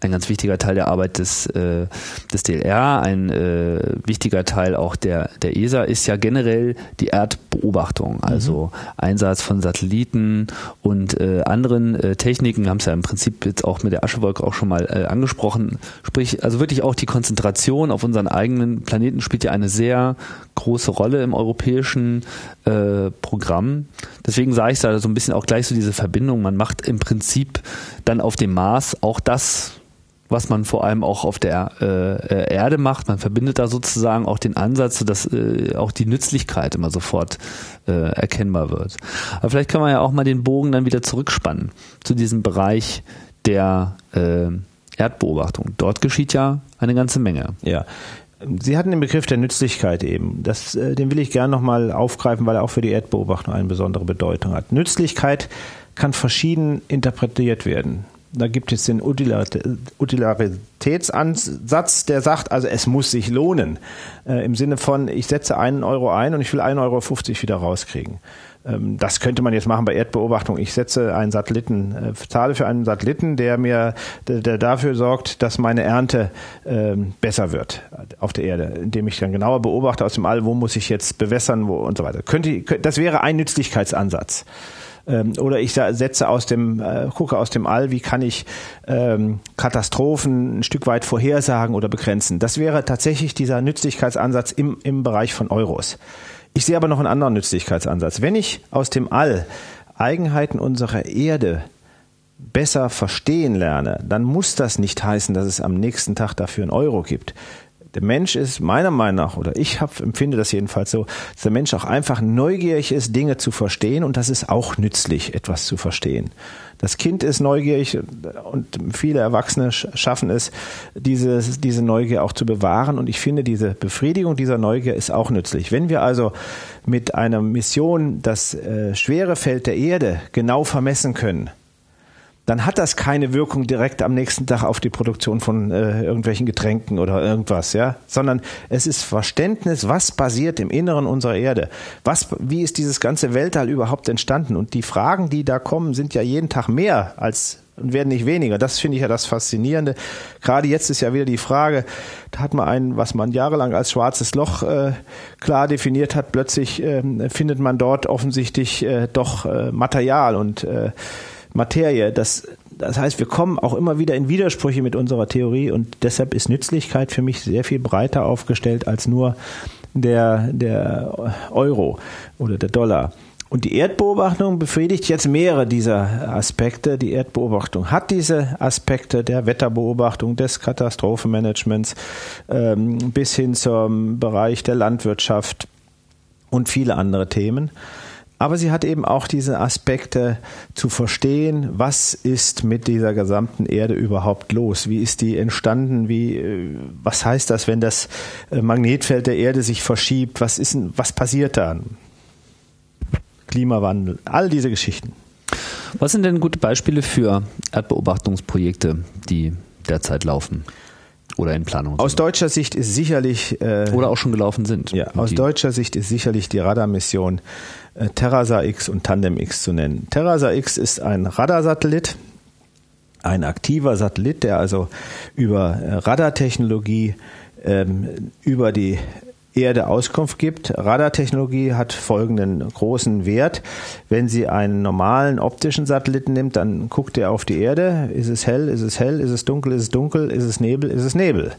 [SPEAKER 1] ein ganz wichtiger Teil der Arbeit des, äh, des DLR, ein äh, wichtiger Teil auch der, der ESA ist ja generell die Erdbeobachtung, also mhm. Einsatz von Satelliten und äh, anderen äh, Techniken. Wir haben es ja im Prinzip jetzt auch mit der Aschewolke auch schon mal äh, angesprochen. Sprich, also wirklich auch die Konzentration auf unseren eigenen Planeten spielt ja eine sehr große Rolle im europäischen äh, Programm. Deswegen sage ich da so ein bisschen auch gleich so diese Verbindung. Man macht im Prinzip dann auf dem Mars auch das, was man vor allem auch auf der äh, Erde macht. Man verbindet da sozusagen auch den Ansatz, sodass äh, auch die Nützlichkeit immer sofort äh, erkennbar wird. Aber vielleicht kann man ja auch mal den Bogen dann wieder zurückspannen zu diesem Bereich der äh, Erdbeobachtung. Dort geschieht ja eine ganze Menge.
[SPEAKER 2] Ja. Sie hatten den Begriff der Nützlichkeit eben. Das, äh, den will ich gerne nochmal aufgreifen, weil er auch für die Erdbeobachtung eine besondere Bedeutung hat. Nützlichkeit kann verschieden interpretiert werden. Da gibt es den Utilaritätsansatz, der sagt, also es muss sich lohnen. Äh, Im Sinne von, ich setze einen Euro ein und ich will 1,50 Euro wieder rauskriegen. Ähm, das könnte man jetzt machen bei Erdbeobachtung. Ich setze einen Satelliten, äh, zahle für einen Satelliten, der mir, der, dafür sorgt, dass meine Ernte ähm, besser wird auf der Erde, indem ich dann genauer beobachte aus dem All, wo muss ich jetzt bewässern, wo und so weiter. Könnte, das wäre ein Nützlichkeitsansatz ähm, oder ich setze aus dem, äh, gucke aus dem All, wie kann ich ähm, Katastrophen ein Stück weit vorhersagen oder begrenzen. Das wäre tatsächlich dieser Nützlichkeitsansatz im, im Bereich von Euros. Ich sehe aber noch einen anderen Nützlichkeitsansatz. Wenn ich aus dem All Eigenheiten unserer Erde besser verstehen lerne, dann muss das nicht heißen, dass es am nächsten Tag dafür einen Euro gibt der Mensch ist meiner Meinung nach, oder ich hab, empfinde das jedenfalls so, dass der Mensch auch einfach neugierig ist, Dinge zu verstehen und das ist auch nützlich, etwas zu verstehen. Das Kind ist neugierig und viele Erwachsene schaffen es, diese, diese Neugier auch zu bewahren und ich finde, diese Befriedigung dieser Neugier ist auch nützlich. Wenn wir also mit einer Mission das äh, schwere Feld der Erde genau vermessen können, dann hat das keine Wirkung direkt am nächsten Tag auf die Produktion von äh, irgendwelchen Getränken oder irgendwas, ja, sondern es ist Verständnis, was passiert im Inneren unserer Erde, was, wie ist dieses ganze Weltall überhaupt entstanden und die Fragen, die da kommen, sind ja jeden Tag mehr als und werden nicht weniger. Das finde ich ja das Faszinierende. Gerade jetzt ist ja wieder die Frage, da hat man ein, was man jahrelang als schwarzes Loch äh, klar definiert hat, plötzlich äh, findet man dort offensichtlich äh, doch äh, Material und äh, Materie. Das, das heißt, wir kommen auch immer wieder in Widersprüche mit unserer Theorie und deshalb ist Nützlichkeit für mich sehr viel breiter aufgestellt als nur der, der Euro oder der Dollar. Und die Erdbeobachtung befriedigt jetzt mehrere dieser Aspekte. Die Erdbeobachtung hat diese Aspekte der Wetterbeobachtung, des Katastrophenmanagements ähm, bis hin zum Bereich der Landwirtschaft und viele andere Themen. Aber sie hat eben auch diese Aspekte zu verstehen, was ist mit dieser gesamten Erde überhaupt los? Wie ist die entstanden? Wie, äh, was heißt das, wenn das äh, Magnetfeld der Erde sich verschiebt? Was ist, was passiert dann? Klimawandel, all diese Geschichten.
[SPEAKER 1] Was sind denn gute Beispiele für Erdbeobachtungsprojekte, die derzeit laufen? oder in Planung
[SPEAKER 2] sind. Aus deutscher Sicht ist sicherlich
[SPEAKER 1] äh, oder auch schon gelaufen sind.
[SPEAKER 2] Ja, aus deutscher Sicht ist sicherlich die Radarmission äh, Terrasa X und Tandem X zu nennen. Terrasa X ist ein Radarsatellit, ein aktiver Satellit, der also über äh, Radartechnologie ähm, über die Erde Auskunft gibt. Radartechnologie hat folgenden großen Wert. Wenn sie einen normalen optischen Satelliten nimmt, dann guckt er auf die Erde. Ist es hell? Ist es hell? Ist es dunkel? Ist es dunkel? Ist es Nebel? Ist es Nebel?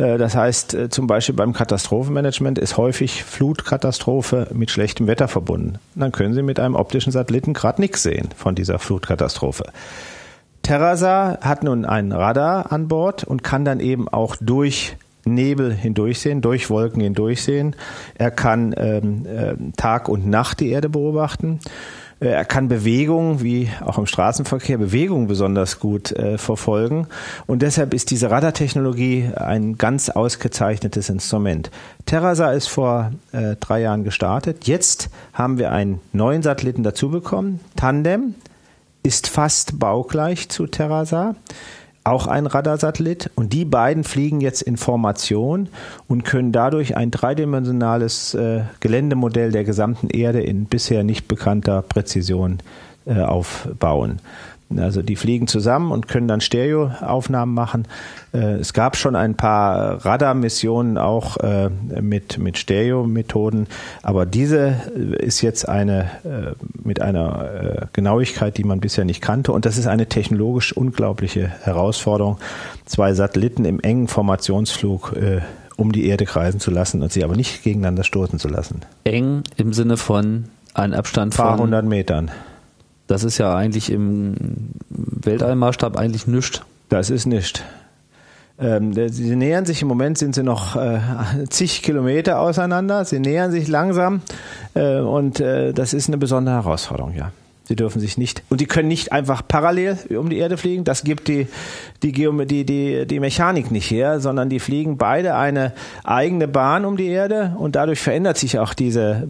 [SPEAKER 2] Das heißt, äh, zum Beispiel beim Katastrophenmanagement ist häufig Flutkatastrophe mit schlechtem Wetter verbunden. Dann können Sie mit einem optischen Satelliten gerade nichts sehen von dieser Flutkatastrophe. Terrasa hat nun ein Radar an Bord und kann dann eben auch durch Nebel hindurchsehen, durch Wolken hindurchsehen. Er kann ähm, äh, Tag und Nacht die Erde beobachten. Äh, er kann Bewegung, wie auch im Straßenverkehr, Bewegung besonders gut äh, verfolgen. Und deshalb ist diese Radartechnologie ein ganz ausgezeichnetes Instrument. Terrasa ist vor äh, drei Jahren gestartet. Jetzt haben wir einen neuen Satelliten dazu bekommen. Tandem ist fast baugleich zu Terrasa auch ein Radarsatellit und die beiden fliegen jetzt in Formation und können dadurch ein dreidimensionales äh, Geländemodell der gesamten Erde in bisher nicht bekannter Präzision äh, aufbauen. Also die fliegen zusammen und können dann Stereoaufnahmen machen. Äh, es gab schon ein paar Radarmissionen auch äh, mit, mit Stereo-Methoden, aber diese ist jetzt eine mit einer Genauigkeit, die man bisher nicht kannte und das ist eine technologisch unglaubliche Herausforderung, zwei Satelliten im engen Formationsflug um die Erde kreisen zu lassen und sie aber nicht gegeneinander stoßen zu lassen.
[SPEAKER 1] Eng im Sinne von einem Abstand von
[SPEAKER 2] paar hundert Metern.
[SPEAKER 1] Das ist ja eigentlich im Weltallmaßstab eigentlich nichts.
[SPEAKER 2] Das ist nichts. Ähm, sie nähern sich im Moment, sind sie noch äh, zig Kilometer auseinander. Sie nähern sich langsam äh, und äh, das ist eine besondere Herausforderung, ja. Sie dürfen sich nicht und die können nicht einfach parallel um die Erde fliegen. Das gibt die die die die, die Mechanik nicht her, sondern die fliegen beide eine eigene Bahn um die Erde und dadurch verändert sich auch diese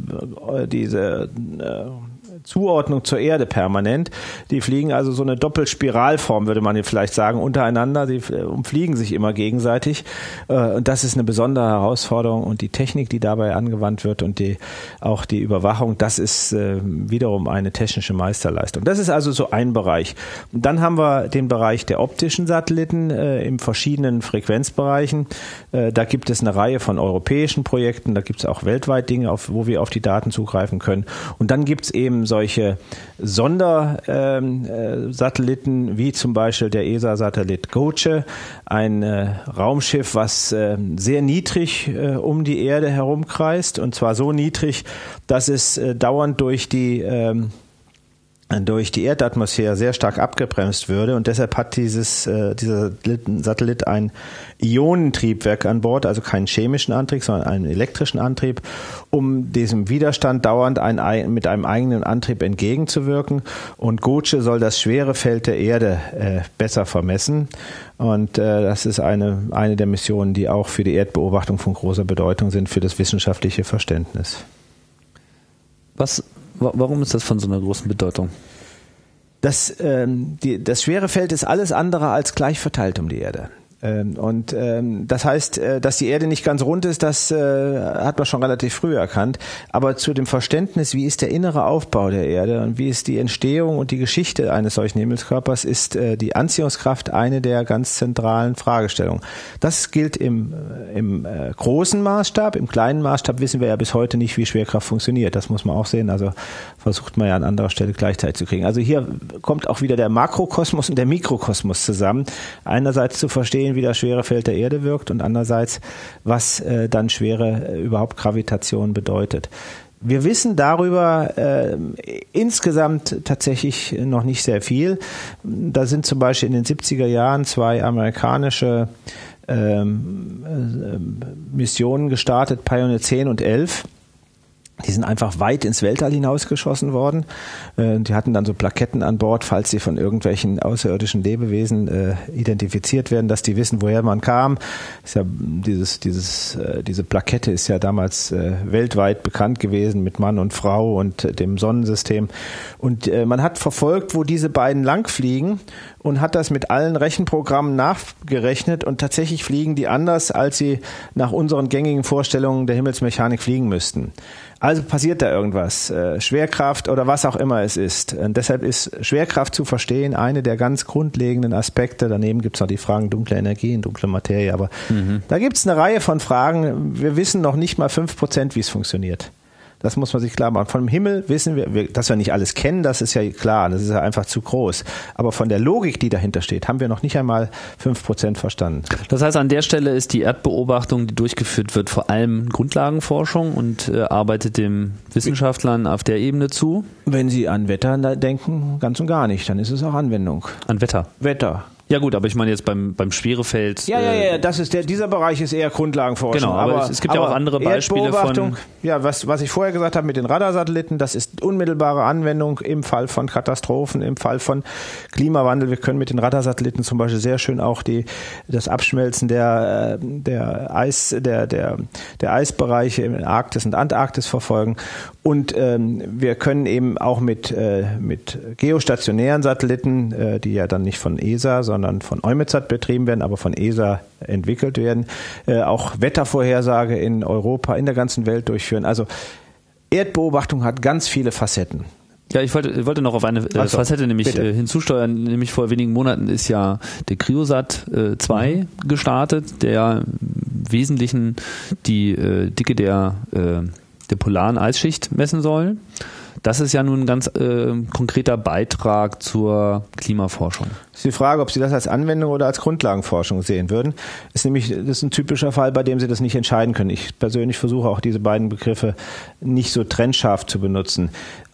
[SPEAKER 2] äh, diese äh, Zuordnung zur Erde permanent. Die fliegen also so eine Doppelspiralform, würde man vielleicht sagen, untereinander. Die äh, umfliegen sich immer gegenseitig. Äh, und das ist eine besondere Herausforderung. Und die Technik, die dabei angewandt wird und die, auch die Überwachung, das ist äh, wiederum eine technische Meisterleistung. Das ist also so ein Bereich. Und dann haben wir den Bereich der optischen Satelliten in verschiedenen Frequenzbereichen. Da gibt es eine Reihe von europäischen Projekten. Da gibt es auch weltweit Dinge, auf, wo wir auf die Daten zugreifen können. Und dann gibt es eben solche Sondersatelliten ähm, äh, wie zum Beispiel der ESA-Satellit Goce, ein äh, Raumschiff, was äh, sehr niedrig äh, um die Erde herumkreist und zwar so niedrig, dass es dauernd durch die ähm, durch die Erdatmosphäre sehr stark abgebremst würde und deshalb hat dieses äh, dieser Satellit ein Ionentriebwerk an Bord, also keinen chemischen Antrieb, sondern einen elektrischen Antrieb, um diesem Widerstand dauernd ein, mit einem eigenen Antrieb entgegenzuwirken. Und Goce soll das schwere Feld der Erde äh, besser vermessen. Und äh, das ist eine, eine der Missionen, die auch für die Erdbeobachtung von großer Bedeutung sind, für das wissenschaftliche Verständnis.
[SPEAKER 1] Was Warum ist das von so einer großen Bedeutung?
[SPEAKER 2] Das, ähm, die, das schwere Feld ist alles andere als gleich verteilt um die Erde. Ähm, und ähm, das heißt, äh, dass die Erde nicht ganz rund ist, das äh, hat man schon relativ früh erkannt. Aber zu dem Verständnis, wie ist der innere Aufbau der Erde und wie ist die Entstehung und die Geschichte eines solchen Himmelskörpers, ist äh, die Anziehungskraft eine der ganz zentralen Fragestellungen. Das gilt im, im großen Maßstab. Im kleinen Maßstab wissen wir ja bis heute nicht, wie Schwerkraft funktioniert. Das muss man auch sehen. Also versucht man ja an anderer Stelle gleichzeitig zu kriegen. Also hier kommt auch wieder der Makrokosmos und der Mikrokosmos zusammen. Einerseits zu verstehen, sehen, wie das schwere Feld der Erde wirkt und andererseits, was äh, dann schwere äh, überhaupt Gravitation bedeutet. Wir wissen darüber äh, insgesamt tatsächlich noch nicht sehr viel. Da sind zum Beispiel in den 70er Jahren zwei amerikanische ähm, äh, Missionen gestartet, Pioneer 10 und 11 die sind einfach weit ins Weltall hinausgeschossen worden. Äh, die hatten dann so Plaketten an Bord, falls sie von irgendwelchen außerirdischen Lebewesen äh, identifiziert werden, dass die wissen, woher man kam. Ist ja dieses, dieses, äh, diese Plakette ist ja damals weltweit bekannt gewesen mit Mann und Frau und dem Sonnensystem. Und man hat verfolgt, wo diese beiden langfliegen und hat das mit allen Rechenprogrammen nachgerechnet und tatsächlich fliegen die anders, als sie nach unseren gängigen Vorstellungen der Himmelsmechanik fliegen müssten. Also passiert da irgendwas, äh, Schwerkraft oder was auch immer es ist. Und deshalb ist Schwerkraft zu verstehen eine der ganz grundlegenden Aspekte. Daneben gibt es noch die Fragen dunkle Energie und dunkle Materie. Aber mhm. da gibt es eine Reihe von Fragen. Wir wissen noch nicht mal fünf Prozent, wie es funktioniert. Das muss man sich klar machen. Vom Himmel wissen wir, dass wir nicht alles kennen, das ist ja klar, das ist ja einfach zu groß. Aber von der Logik, die dahinter steht, haben wir noch nicht einmal fünf Prozent verstanden.
[SPEAKER 1] Das heißt, an der Stelle ist die Erdbeobachtung, die durchgeführt wird, vor allem Grundlagenforschung und äh, arbeitet dem Wissenschaftlern auf der Ebene zu?
[SPEAKER 2] Wenn Sie an Wetter denken, ganz und gar nicht, dann ist es auch Anwendung.
[SPEAKER 1] An Wetter?
[SPEAKER 2] Wetter.
[SPEAKER 1] Ja gut, aber ich meine jetzt beim, beim Schwerefeld.
[SPEAKER 2] Ja, ja, ja, das ist der, dieser Bereich ist eher Grundlagenforschung.
[SPEAKER 1] Genau, aber, aber es, gibt ja auch andere Beispiele von.
[SPEAKER 2] Ja, was, was ich vorher gesagt habe mit den Radarsatelliten, das ist unmittelbare Anwendung im Fall von Katastrophen, im Fall von Klimawandel. Wir können mit den Radarsatelliten zum Beispiel sehr schön auch die, das Abschmelzen der, äh, der Eis, der, der, der Eisbereiche in Arktis und Antarktis verfolgen. Und ähm, wir können eben auch mit, äh, mit geostationären Satelliten, äh, die ja dann nicht von ESA, sondern von EUMETSAT betrieben werden, aber von ESA entwickelt werden, äh, auch Wettervorhersage in Europa, in der ganzen Welt durchführen. Also Erdbeobachtung hat ganz viele Facetten.
[SPEAKER 1] Ja, ich wollte, wollte noch auf eine äh, Facette nämlich bitte. Äh, hinzusteuern. Nämlich vor wenigen Monaten ist ja der Cryosat 2 mhm. gestartet, der im Wesentlichen die äh, Dicke der, äh, der polaren Eisschicht messen soll. Das ist ja nun ein ganz äh, konkreter Beitrag zur Klimaforschung.
[SPEAKER 2] ist die Frage, ob Sie das als Anwendung oder als Grundlagenforschung sehen würden. Ist nämlich, das ist ein typischer Fall, bei dem Sie das nicht entscheiden können. Ich persönlich versuche auch diese beiden Begriffe nicht so trennscharf zu benutzen.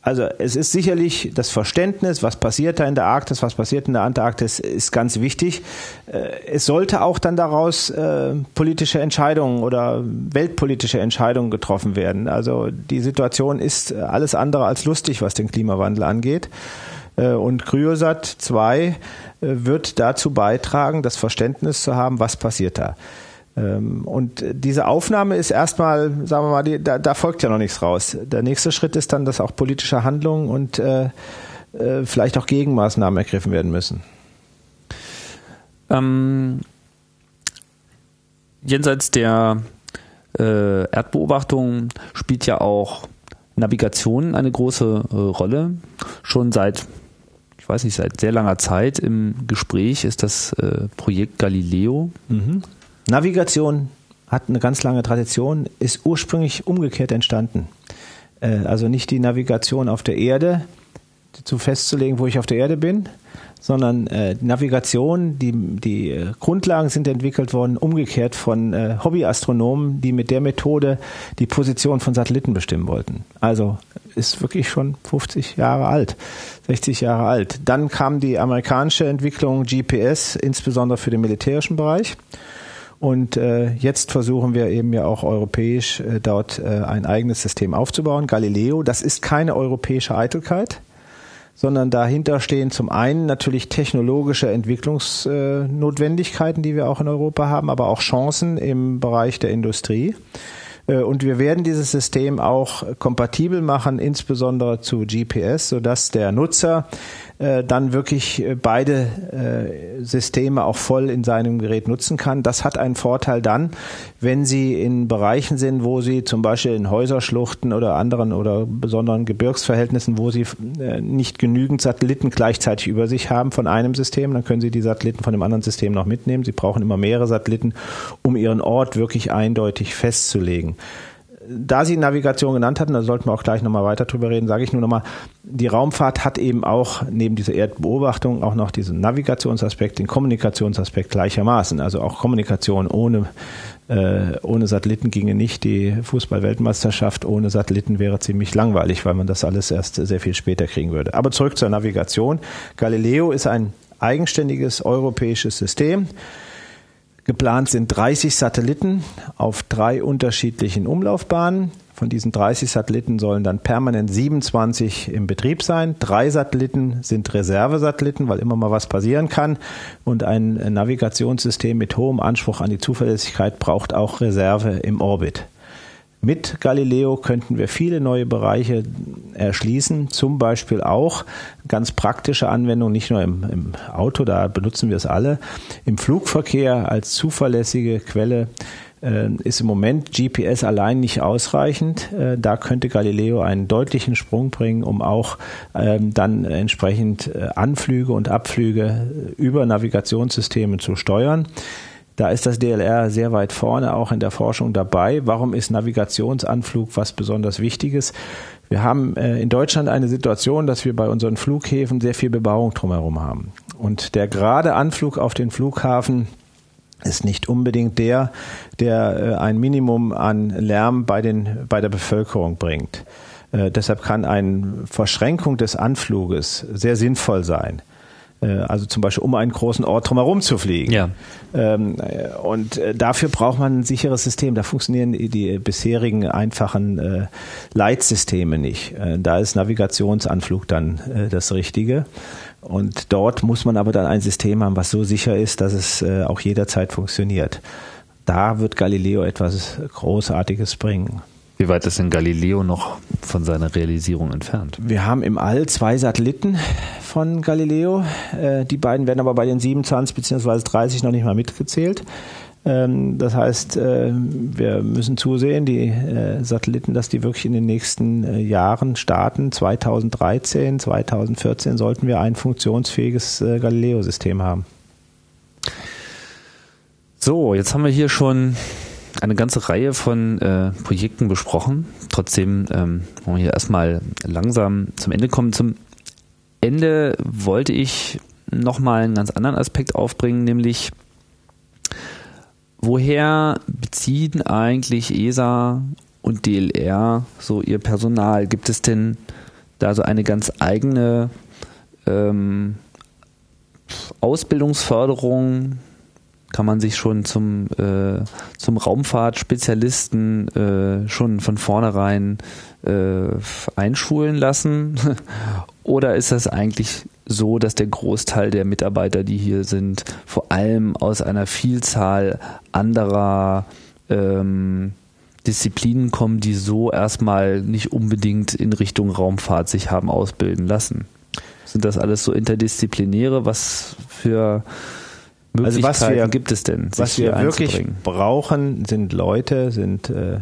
[SPEAKER 2] Also es ist sicherlich das Verständnis, was passiert da in der Arktis, was passiert in der Antarktis, ist ganz wichtig. Äh, es sollte auch dann daraus äh, politische Entscheidungen oder weltpolitische Entscheidungen getroffen werden. Also die Situation ist alles andere als lustig, was den Klimawandel angeht. Äh, und Kryosat 2 äh, wird dazu beitragen, das Verständnis zu haben, was passiert da. Ähm, und diese Aufnahme ist erstmal, sagen wir mal, die, da, da, folgt ja noch nichts raus. Der nächste Schritt ist dann, dass auch politische Handlungen und äh, äh, vielleicht auch Gegenmaßnahmen ergriffen werden müssen.
[SPEAKER 1] Ähm, jenseits der äh, Erdbeobachtung spielt ja auch Navigation eine große äh, Rolle. Schon seit, ich weiß nicht, seit sehr langer Zeit im Gespräch ist das äh, Projekt Galileo.
[SPEAKER 2] Mhm. Navigation hat eine ganz lange Tradition, ist ursprünglich umgekehrt entstanden. Äh, also nicht die Navigation auf der Erde zu festzulegen, wo ich auf der Erde bin, sondern äh, Navigation, die, die äh, Grundlagen sind entwickelt worden, umgekehrt von äh, Hobbyastronomen, die mit der Methode die Position von Satelliten bestimmen wollten. Also ist wirklich schon 50 Jahre alt, 60 Jahre alt. Dann kam die amerikanische Entwicklung GPS, insbesondere für den militärischen Bereich. Und äh, jetzt versuchen wir eben ja auch europäisch äh, dort äh, ein eigenes System aufzubauen. Galileo, das ist keine europäische Eitelkeit, sondern dahinter stehen zum einen natürlich technologische Entwicklungsnotwendigkeiten, die wir auch in Europa haben, aber auch Chancen im Bereich der Industrie. Äh, und wir werden dieses System auch kompatibel machen, insbesondere zu GPS, sodass der Nutzer äh, dann wirklich äh, beide Systeme auch voll in seinem Gerät nutzen kann. Das hat einen Vorteil dann, wenn Sie in Bereichen sind, wo Sie zum Beispiel in Häuserschluchten oder anderen oder besonderen Gebirgsverhältnissen, wo Sie nicht genügend Satelliten gleichzeitig über sich haben von einem System, dann können Sie die Satelliten von dem anderen System noch mitnehmen. Sie brauchen immer mehrere Satelliten, um Ihren Ort wirklich eindeutig festzulegen da Sie Navigation genannt hatten, da sollten wir auch gleich nochmal weiter drüber reden, sage ich nur nochmal, die Raumfahrt hat eben auch neben dieser Erdbeobachtung auch noch diesen Navigationsaspekt, den Kommunikationsaspekt gleichermaßen. Also auch Kommunikation ohne, äh, ohne Satelliten ginge nicht. Die Fußball-Weltmeisterschaft ohne Satelliten wäre ziemlich langweilig, weil man das alles erst sehr viel später kriegen würde. Aber zurück zur Navigation. Galileo ist ein eigenständiges europäisches System Geplant sind 30 Satelliten auf drei unterschiedlichen Umlaufbahnen. Von diesen 30 Satelliten sollen dann permanent 27 im Betrieb sein. Drei Satelliten sind Reservesatelliten, weil immer mal was passieren kann. Und ein Navigationssystem mit hohem Anspruch an die Zuverlässigkeit braucht auch Reserve im Orbit. Mit Galileo könnten wir viele neue Bereiche erschließen, zum Beispiel auch ganz praktische Anwendungen, nicht nur im, im Auto, da benutzen wir es alle, im Flugverkehr als zuverlässige Quelle äh, ist im Moment GPS allein nicht ausreichend. Äh, da könnte Galileo einen deutlichen Sprung bringen, um auch ähm, dann entsprechend äh, Anflüge und Abflüge über Navigationssysteme zu steuern. Da ist das DLR sehr weit vorne auch in der Forschung dabei. Warum ist Navigationsanflug was besonders Wichtiges? Wir haben äh, in Deutschland eine Situation, dass wir bei unseren Flughäfen sehr viel Bebauung drumherum haben. Und der gerade Anflug auf den Flughafen ist nicht unbedingt der, der äh, ein Minimum an Lärm bei, den, bei der Bevölkerung bringt. Äh, deshalb kann eine Verschränkung des Anfluges sehr sinnvoll sein. Äh, also zum Beispiel um einen großen Ort drumherum zu fliegen.
[SPEAKER 1] Ja.
[SPEAKER 2] Ähm, und äh, dafür braucht man ein sicheres System. Da funktionieren die bisherigen einfachen äh, Leitsysteme nicht. Da ist Navigationsanflug dann das Richtige. Und dort muss man aber dann ein System haben, was so sicher ist, dass es auch jederzeit funktioniert. Da wird Galileo etwas Großartiges bringen.
[SPEAKER 1] Wie weit ist denn Galileo noch von seiner Realisierung entfernt?
[SPEAKER 2] Wir haben im All zwei Satelliten von Galileo. Äh, die beiden werden aber bei den 27 bzw. 30 noch nicht mal mitgezählt. Ähm, das heißt, äh, wir müssen zusehen, die äh, Satelliten, dass die wirklich in den nächsten Jahren starten. 2013, 2014 sollten wir ein funktionsfähiges Galileo-System haben.
[SPEAKER 1] So, jetzt haben wir hier schon eine ganze Reihe von äh, Projekten besprochen. Trotzdem ähm, wollen wir hier erstmal langsam zum Ende kommen. Zum Ende wollte ich nochmal einen ganz anderen Aspekt aufbringen, nämlich woher beziehen eigentlich ESA und DLR so ihr Personal? Gibt es denn da so eine ganz eigene ähm, Ausbildungsförderung kann man sich schon zum, äh, zum Raumfahrtspezialisten äh, schon von vornherein äh, einschulen lassen? Oder ist das eigentlich so, dass der Großteil der Mitarbeiter, die hier sind, vor allem aus einer Vielzahl anderer ähm, Disziplinen kommen, die so erstmal nicht unbedingt in Richtung Raumfahrt sich haben ausbilden lassen? Sind das alles so interdisziplinäre? Was für
[SPEAKER 2] also was wir,
[SPEAKER 1] gibt es denn?
[SPEAKER 2] Was wir wirklich brauchen, sind Leute, sind äh,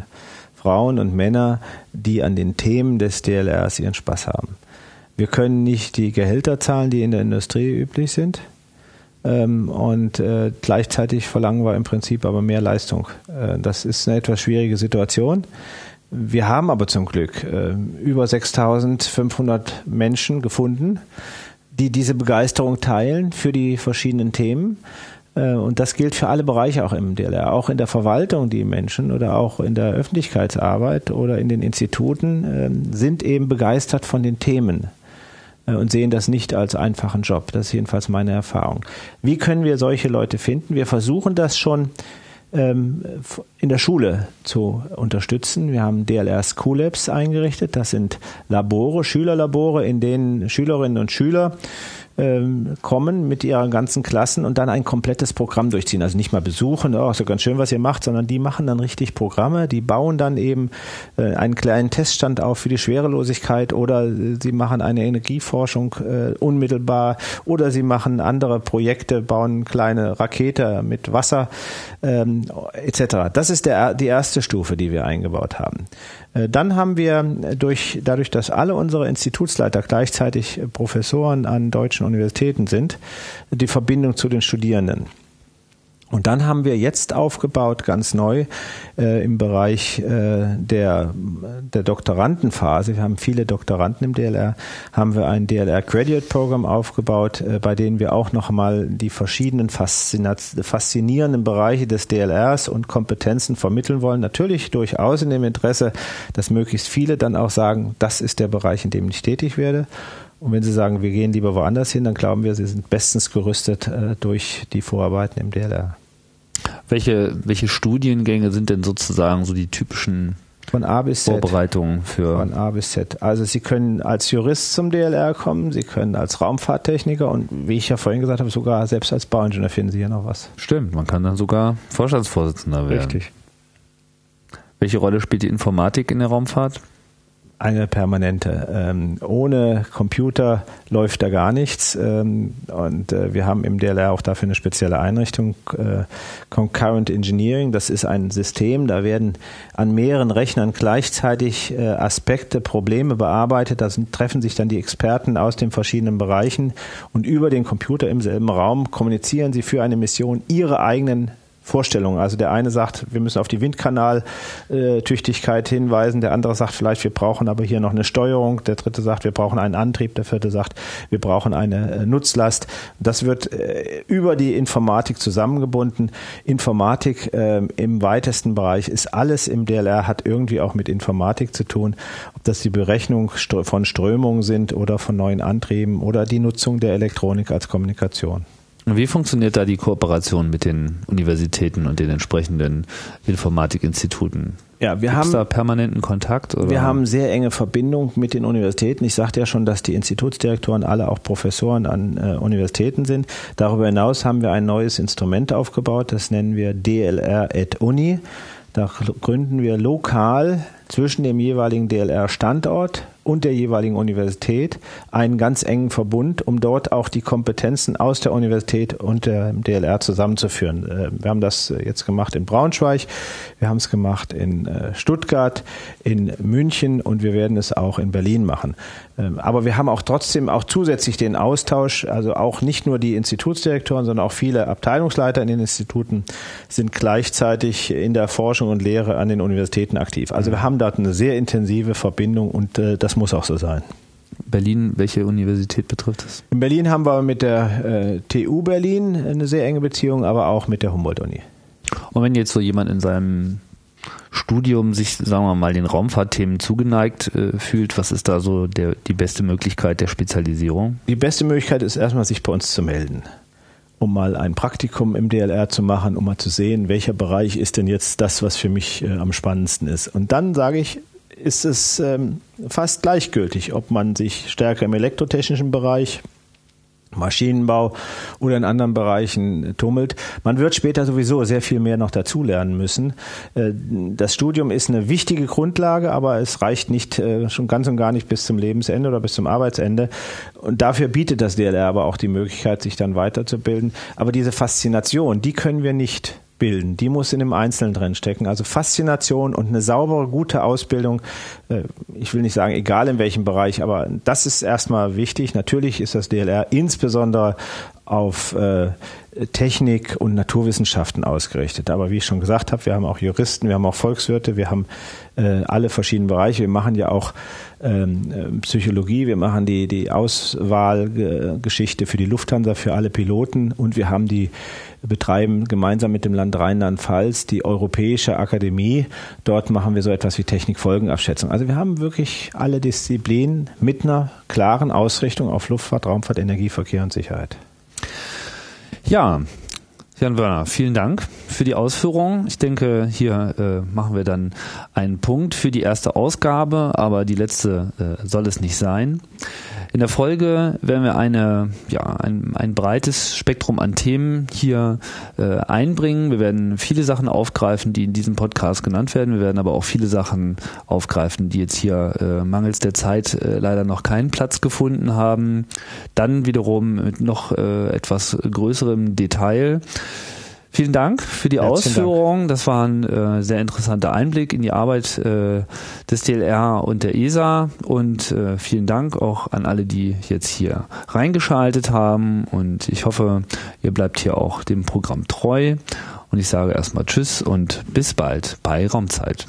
[SPEAKER 2] Frauen und Männer, die an den Themen des DLRs ihren Spaß haben. Wir können nicht die Gehälter zahlen, die in der Industrie üblich sind. Ähm, und äh, gleichzeitig verlangen wir im Prinzip aber mehr Leistung. Äh, das ist eine etwas schwierige Situation. Wir haben aber zum Glück äh, über 6500 Menschen gefunden, die diese Begeisterung teilen für die verschiedenen Themen. Äh, und das gilt für alle Bereiche auch im DLR, auch in der Verwaltung, die Menschen oder auch in der Öffentlichkeitsarbeit oder in den Instituten ähm, sind eben begeistert von den Themen äh, und sehen das nicht als einfachen Job. Das ist jedenfalls meine Erfahrung. Wie können wir solche Leute finden? Wir versuchen das schon ähm, in der Schule zu unterstützen. Wir haben DLR School Labs eingerichtet. Das sind Labore, Schülerlabore, in denen Schülerinnen und Schüler ähm, kommen mit ihren ganzen Klassen und dann ein komplettes Programm durchziehen. Also nicht mal besuchen, oh, ist ja ganz schön, was ihr macht, sondern die machen dann richtig Programme, die bauen dann eben äh, einen kleinen Teststand auf für die Schwerelosigkeit oder sie machen eine Energieforschung äh, unmittelbar oder sie machen andere Projekte, bauen kleine Rakete mit Wasser ähm, etc. Das ist der, die erste Stufe, die wir eingebaut haben. Äh, dann haben wir durch, dadurch, dass alle unsere Institutsleiter gleichzeitig Professoren an deutschen Universitäten sind, die Verbindung zu den Studierenden. Und dann haben wir jetzt aufgebaut, ganz neu, äh, im Bereich äh, der, der Doktorandenphase, wir haben viele Doktoranden im DLR, haben wir ein DLR Graduate Program aufgebaut, äh, bei denen wir auch nochmal die verschiedenen faszinierenden Bereiche des DLRs und Kompetenzen vermitteln wollen. Natürlich durchaus in dem Interesse, dass möglichst viele dann auch sagen, das ist der Bereich, in dem ich tätig werde. Und wenn Sie sagen, wir gehen lieber woanders hin, dann glauben wir, Sie sind bestens gerüstet äh, durch die Vorarbeiten im DLR.
[SPEAKER 1] Welche, welche Studiengänge sind denn sozusagen so die typischen
[SPEAKER 2] von A bis
[SPEAKER 1] Z. Vorbereitungen für.
[SPEAKER 2] Von A bis Z. Also Sie können als Jurist zum DLR kommen, Sie können als Raumfahrttechniker und wie ich ja vorhin gesagt habe, sogar selbst als Bauingenieur finden Sie hier noch was.
[SPEAKER 1] Stimmt, man kann dann sogar Vorstandsvorsitzender werden.
[SPEAKER 2] Richtig.
[SPEAKER 1] Welche Rolle spielt die Informatik in der Raumfahrt?
[SPEAKER 2] Eine permanente. Ähm, ohne Computer läuft da gar nichts. Ähm, und äh, wir haben im DLR auch dafür eine spezielle Einrichtung, äh, Concurrent Engineering. Das ist ein System, da werden an mehreren Rechnern gleichzeitig äh, Aspekte, Probleme bearbeitet. Da sind, treffen sich dann die Experten aus den verschiedenen Bereichen und über den Computer im selben Raum kommunizieren sie für eine Mission ihre eigenen Vorstellungen. Also der eine sagt, wir müssen auf die Windkanaltüchtigkeit hinweisen, der andere sagt vielleicht, wir brauchen aber hier noch eine Steuerung, der dritte sagt, wir brauchen einen Antrieb, der vierte sagt, wir brauchen eine äh, Nutzlast. Das wird äh, über die Informatik zusammengebunden. Informatik äh, im weitesten Bereich ist alles im DLR, hat irgendwie auch mit Informatik zu tun, ob das die Berechnung von Strömungen sind oder von neuen Antrieben oder die Nutzung der Elektronik als Kommunikation.
[SPEAKER 1] Wie funktioniert da die Kooperation mit den Universitäten und den entsprechenden Informatikinstituten?
[SPEAKER 2] Ja, wir Gibt's haben
[SPEAKER 1] da permanenten Kontakt.
[SPEAKER 2] Oder? Wir haben sehr enge Verbindung mit den Universitäten. Ich sagte ja schon, dass die Institutsdirektoren alle auch Professoren an äh, Universitäten sind. Darüber hinaus haben wir ein neues Instrument aufgebaut. Das nennen wir DLR at Uni. Da gründen wir lokal zwischen dem jeweiligen DLR-Standort und der jeweiligen Universität einen ganz engen Verbund, um dort auch die Kompetenzen aus der Universität und dem DLR zusammenzuführen. Äh, wir haben das jetzt gemacht in Braunschweig, wir haben es gemacht in äh, Stuttgart, in München und wir werden es auch in Berlin machen. Ähm, aber wir haben auch trotzdem auch zusätzlich den Austausch, also auch nicht nur die Institutsdirektoren, sondern auch viele Abteilungsleiter in den Instituten sind gleichzeitig in der Forschung und Lehre an den Universitäten aktiv. Also wir haben dort eine sehr intensive Verbindung und äh, das muss auch so sein.
[SPEAKER 1] Berlin, welche Universität betrifft das?
[SPEAKER 2] In Berlin haben wir mit der äh, TU Berlin eine sehr enge Beziehung, aber auch mit der Humboldt-Uni.
[SPEAKER 1] Und wenn jetzt so jemand in seinem Studium sich, sagen wir mal, den Raumfahrtthemen zugeneigt äh, fühlt, was ist da so der, die beste Möglichkeit der Spezialisierung?
[SPEAKER 2] Die beste Möglichkeit ist erstmal, sich bei uns zu melden um mal ein Praktikum im DLR zu machen, um mal zu sehen, welcher Bereich ist denn jetzt das, was für mich äh, am spannendsten ist. Und dann sage ich, ist es ähm, fast gleichgültig, ob man sich stärker im elektrotechnischen Bereich Maschinenbau oder in anderen Bereichen tummelt. Man wird später sowieso sehr viel mehr noch dazulernen müssen. Äh, das Studium ist eine wichtige Grundlage, aber es reicht nicht äh, schon ganz und gar nicht bis zum Lebensende oder bis zum Arbeitsende. Und dafür bietet das DLR aber auch die Möglichkeit, sich dann weiterzubilden. Aber diese Faszination, die können wir nicht bilden. Die muss in dem Einzelnen drin stecken. Also Faszination und eine saubere, gute Ausbildung. Äh, ich will nicht sagen, egal in welchem Bereich, aber das ist erstmal wichtig. Natürlich ist das DLR insbesondere auf äh, Technik und Naturwissenschaften ausgerichtet. Aber wie ich schon gesagt habe, wir haben auch Juristen, wir haben auch Volkswirte, wir haben äh, alle verschiedenen Bereiche. Wir machen ja auch ähm, äh, Psychologie, wir machen die, die Auswahlgeschichte für die Lufthansa, für alle Piloten und wir haben die betreiben gemeinsam mit dem Land Rheinland-Pfalz die Europäische Akademie. Dort machen wir so etwas wie Technikfolgenabschätzung. Also wir haben wirklich alle Disziplinen mit einer klaren Ausrichtung auf Luftfahrt, Raumfahrt, Energieverkehr und Sicherheit.
[SPEAKER 1] Ja, Jan Wörner, vielen Dank für die Ausführungen. Ich denke, hier äh, machen wir dann einen Punkt für die erste Ausgabe, aber die letzte äh, soll es nicht sein. In der Folge werden wir eine, ja, ein, ein breites Spektrum an Themen hier äh, einbringen. Wir werden viele Sachen aufgreifen, die in diesem Podcast genannt werden. Wir werden aber auch viele Sachen aufgreifen, die jetzt hier äh, mangels der Zeit äh, leider noch keinen Platz gefunden haben. Dann wiederum mit noch äh, etwas größerem Detail. Vielen Dank für die Ausführungen. Das war ein äh, sehr interessanter Einblick in die Arbeit äh, des DLR und der ESA. Und äh, vielen Dank auch an alle, die jetzt hier reingeschaltet haben. Und ich hoffe, ihr bleibt hier auch dem Programm treu. Und ich sage erstmal Tschüss und bis bald bei Raumzeit.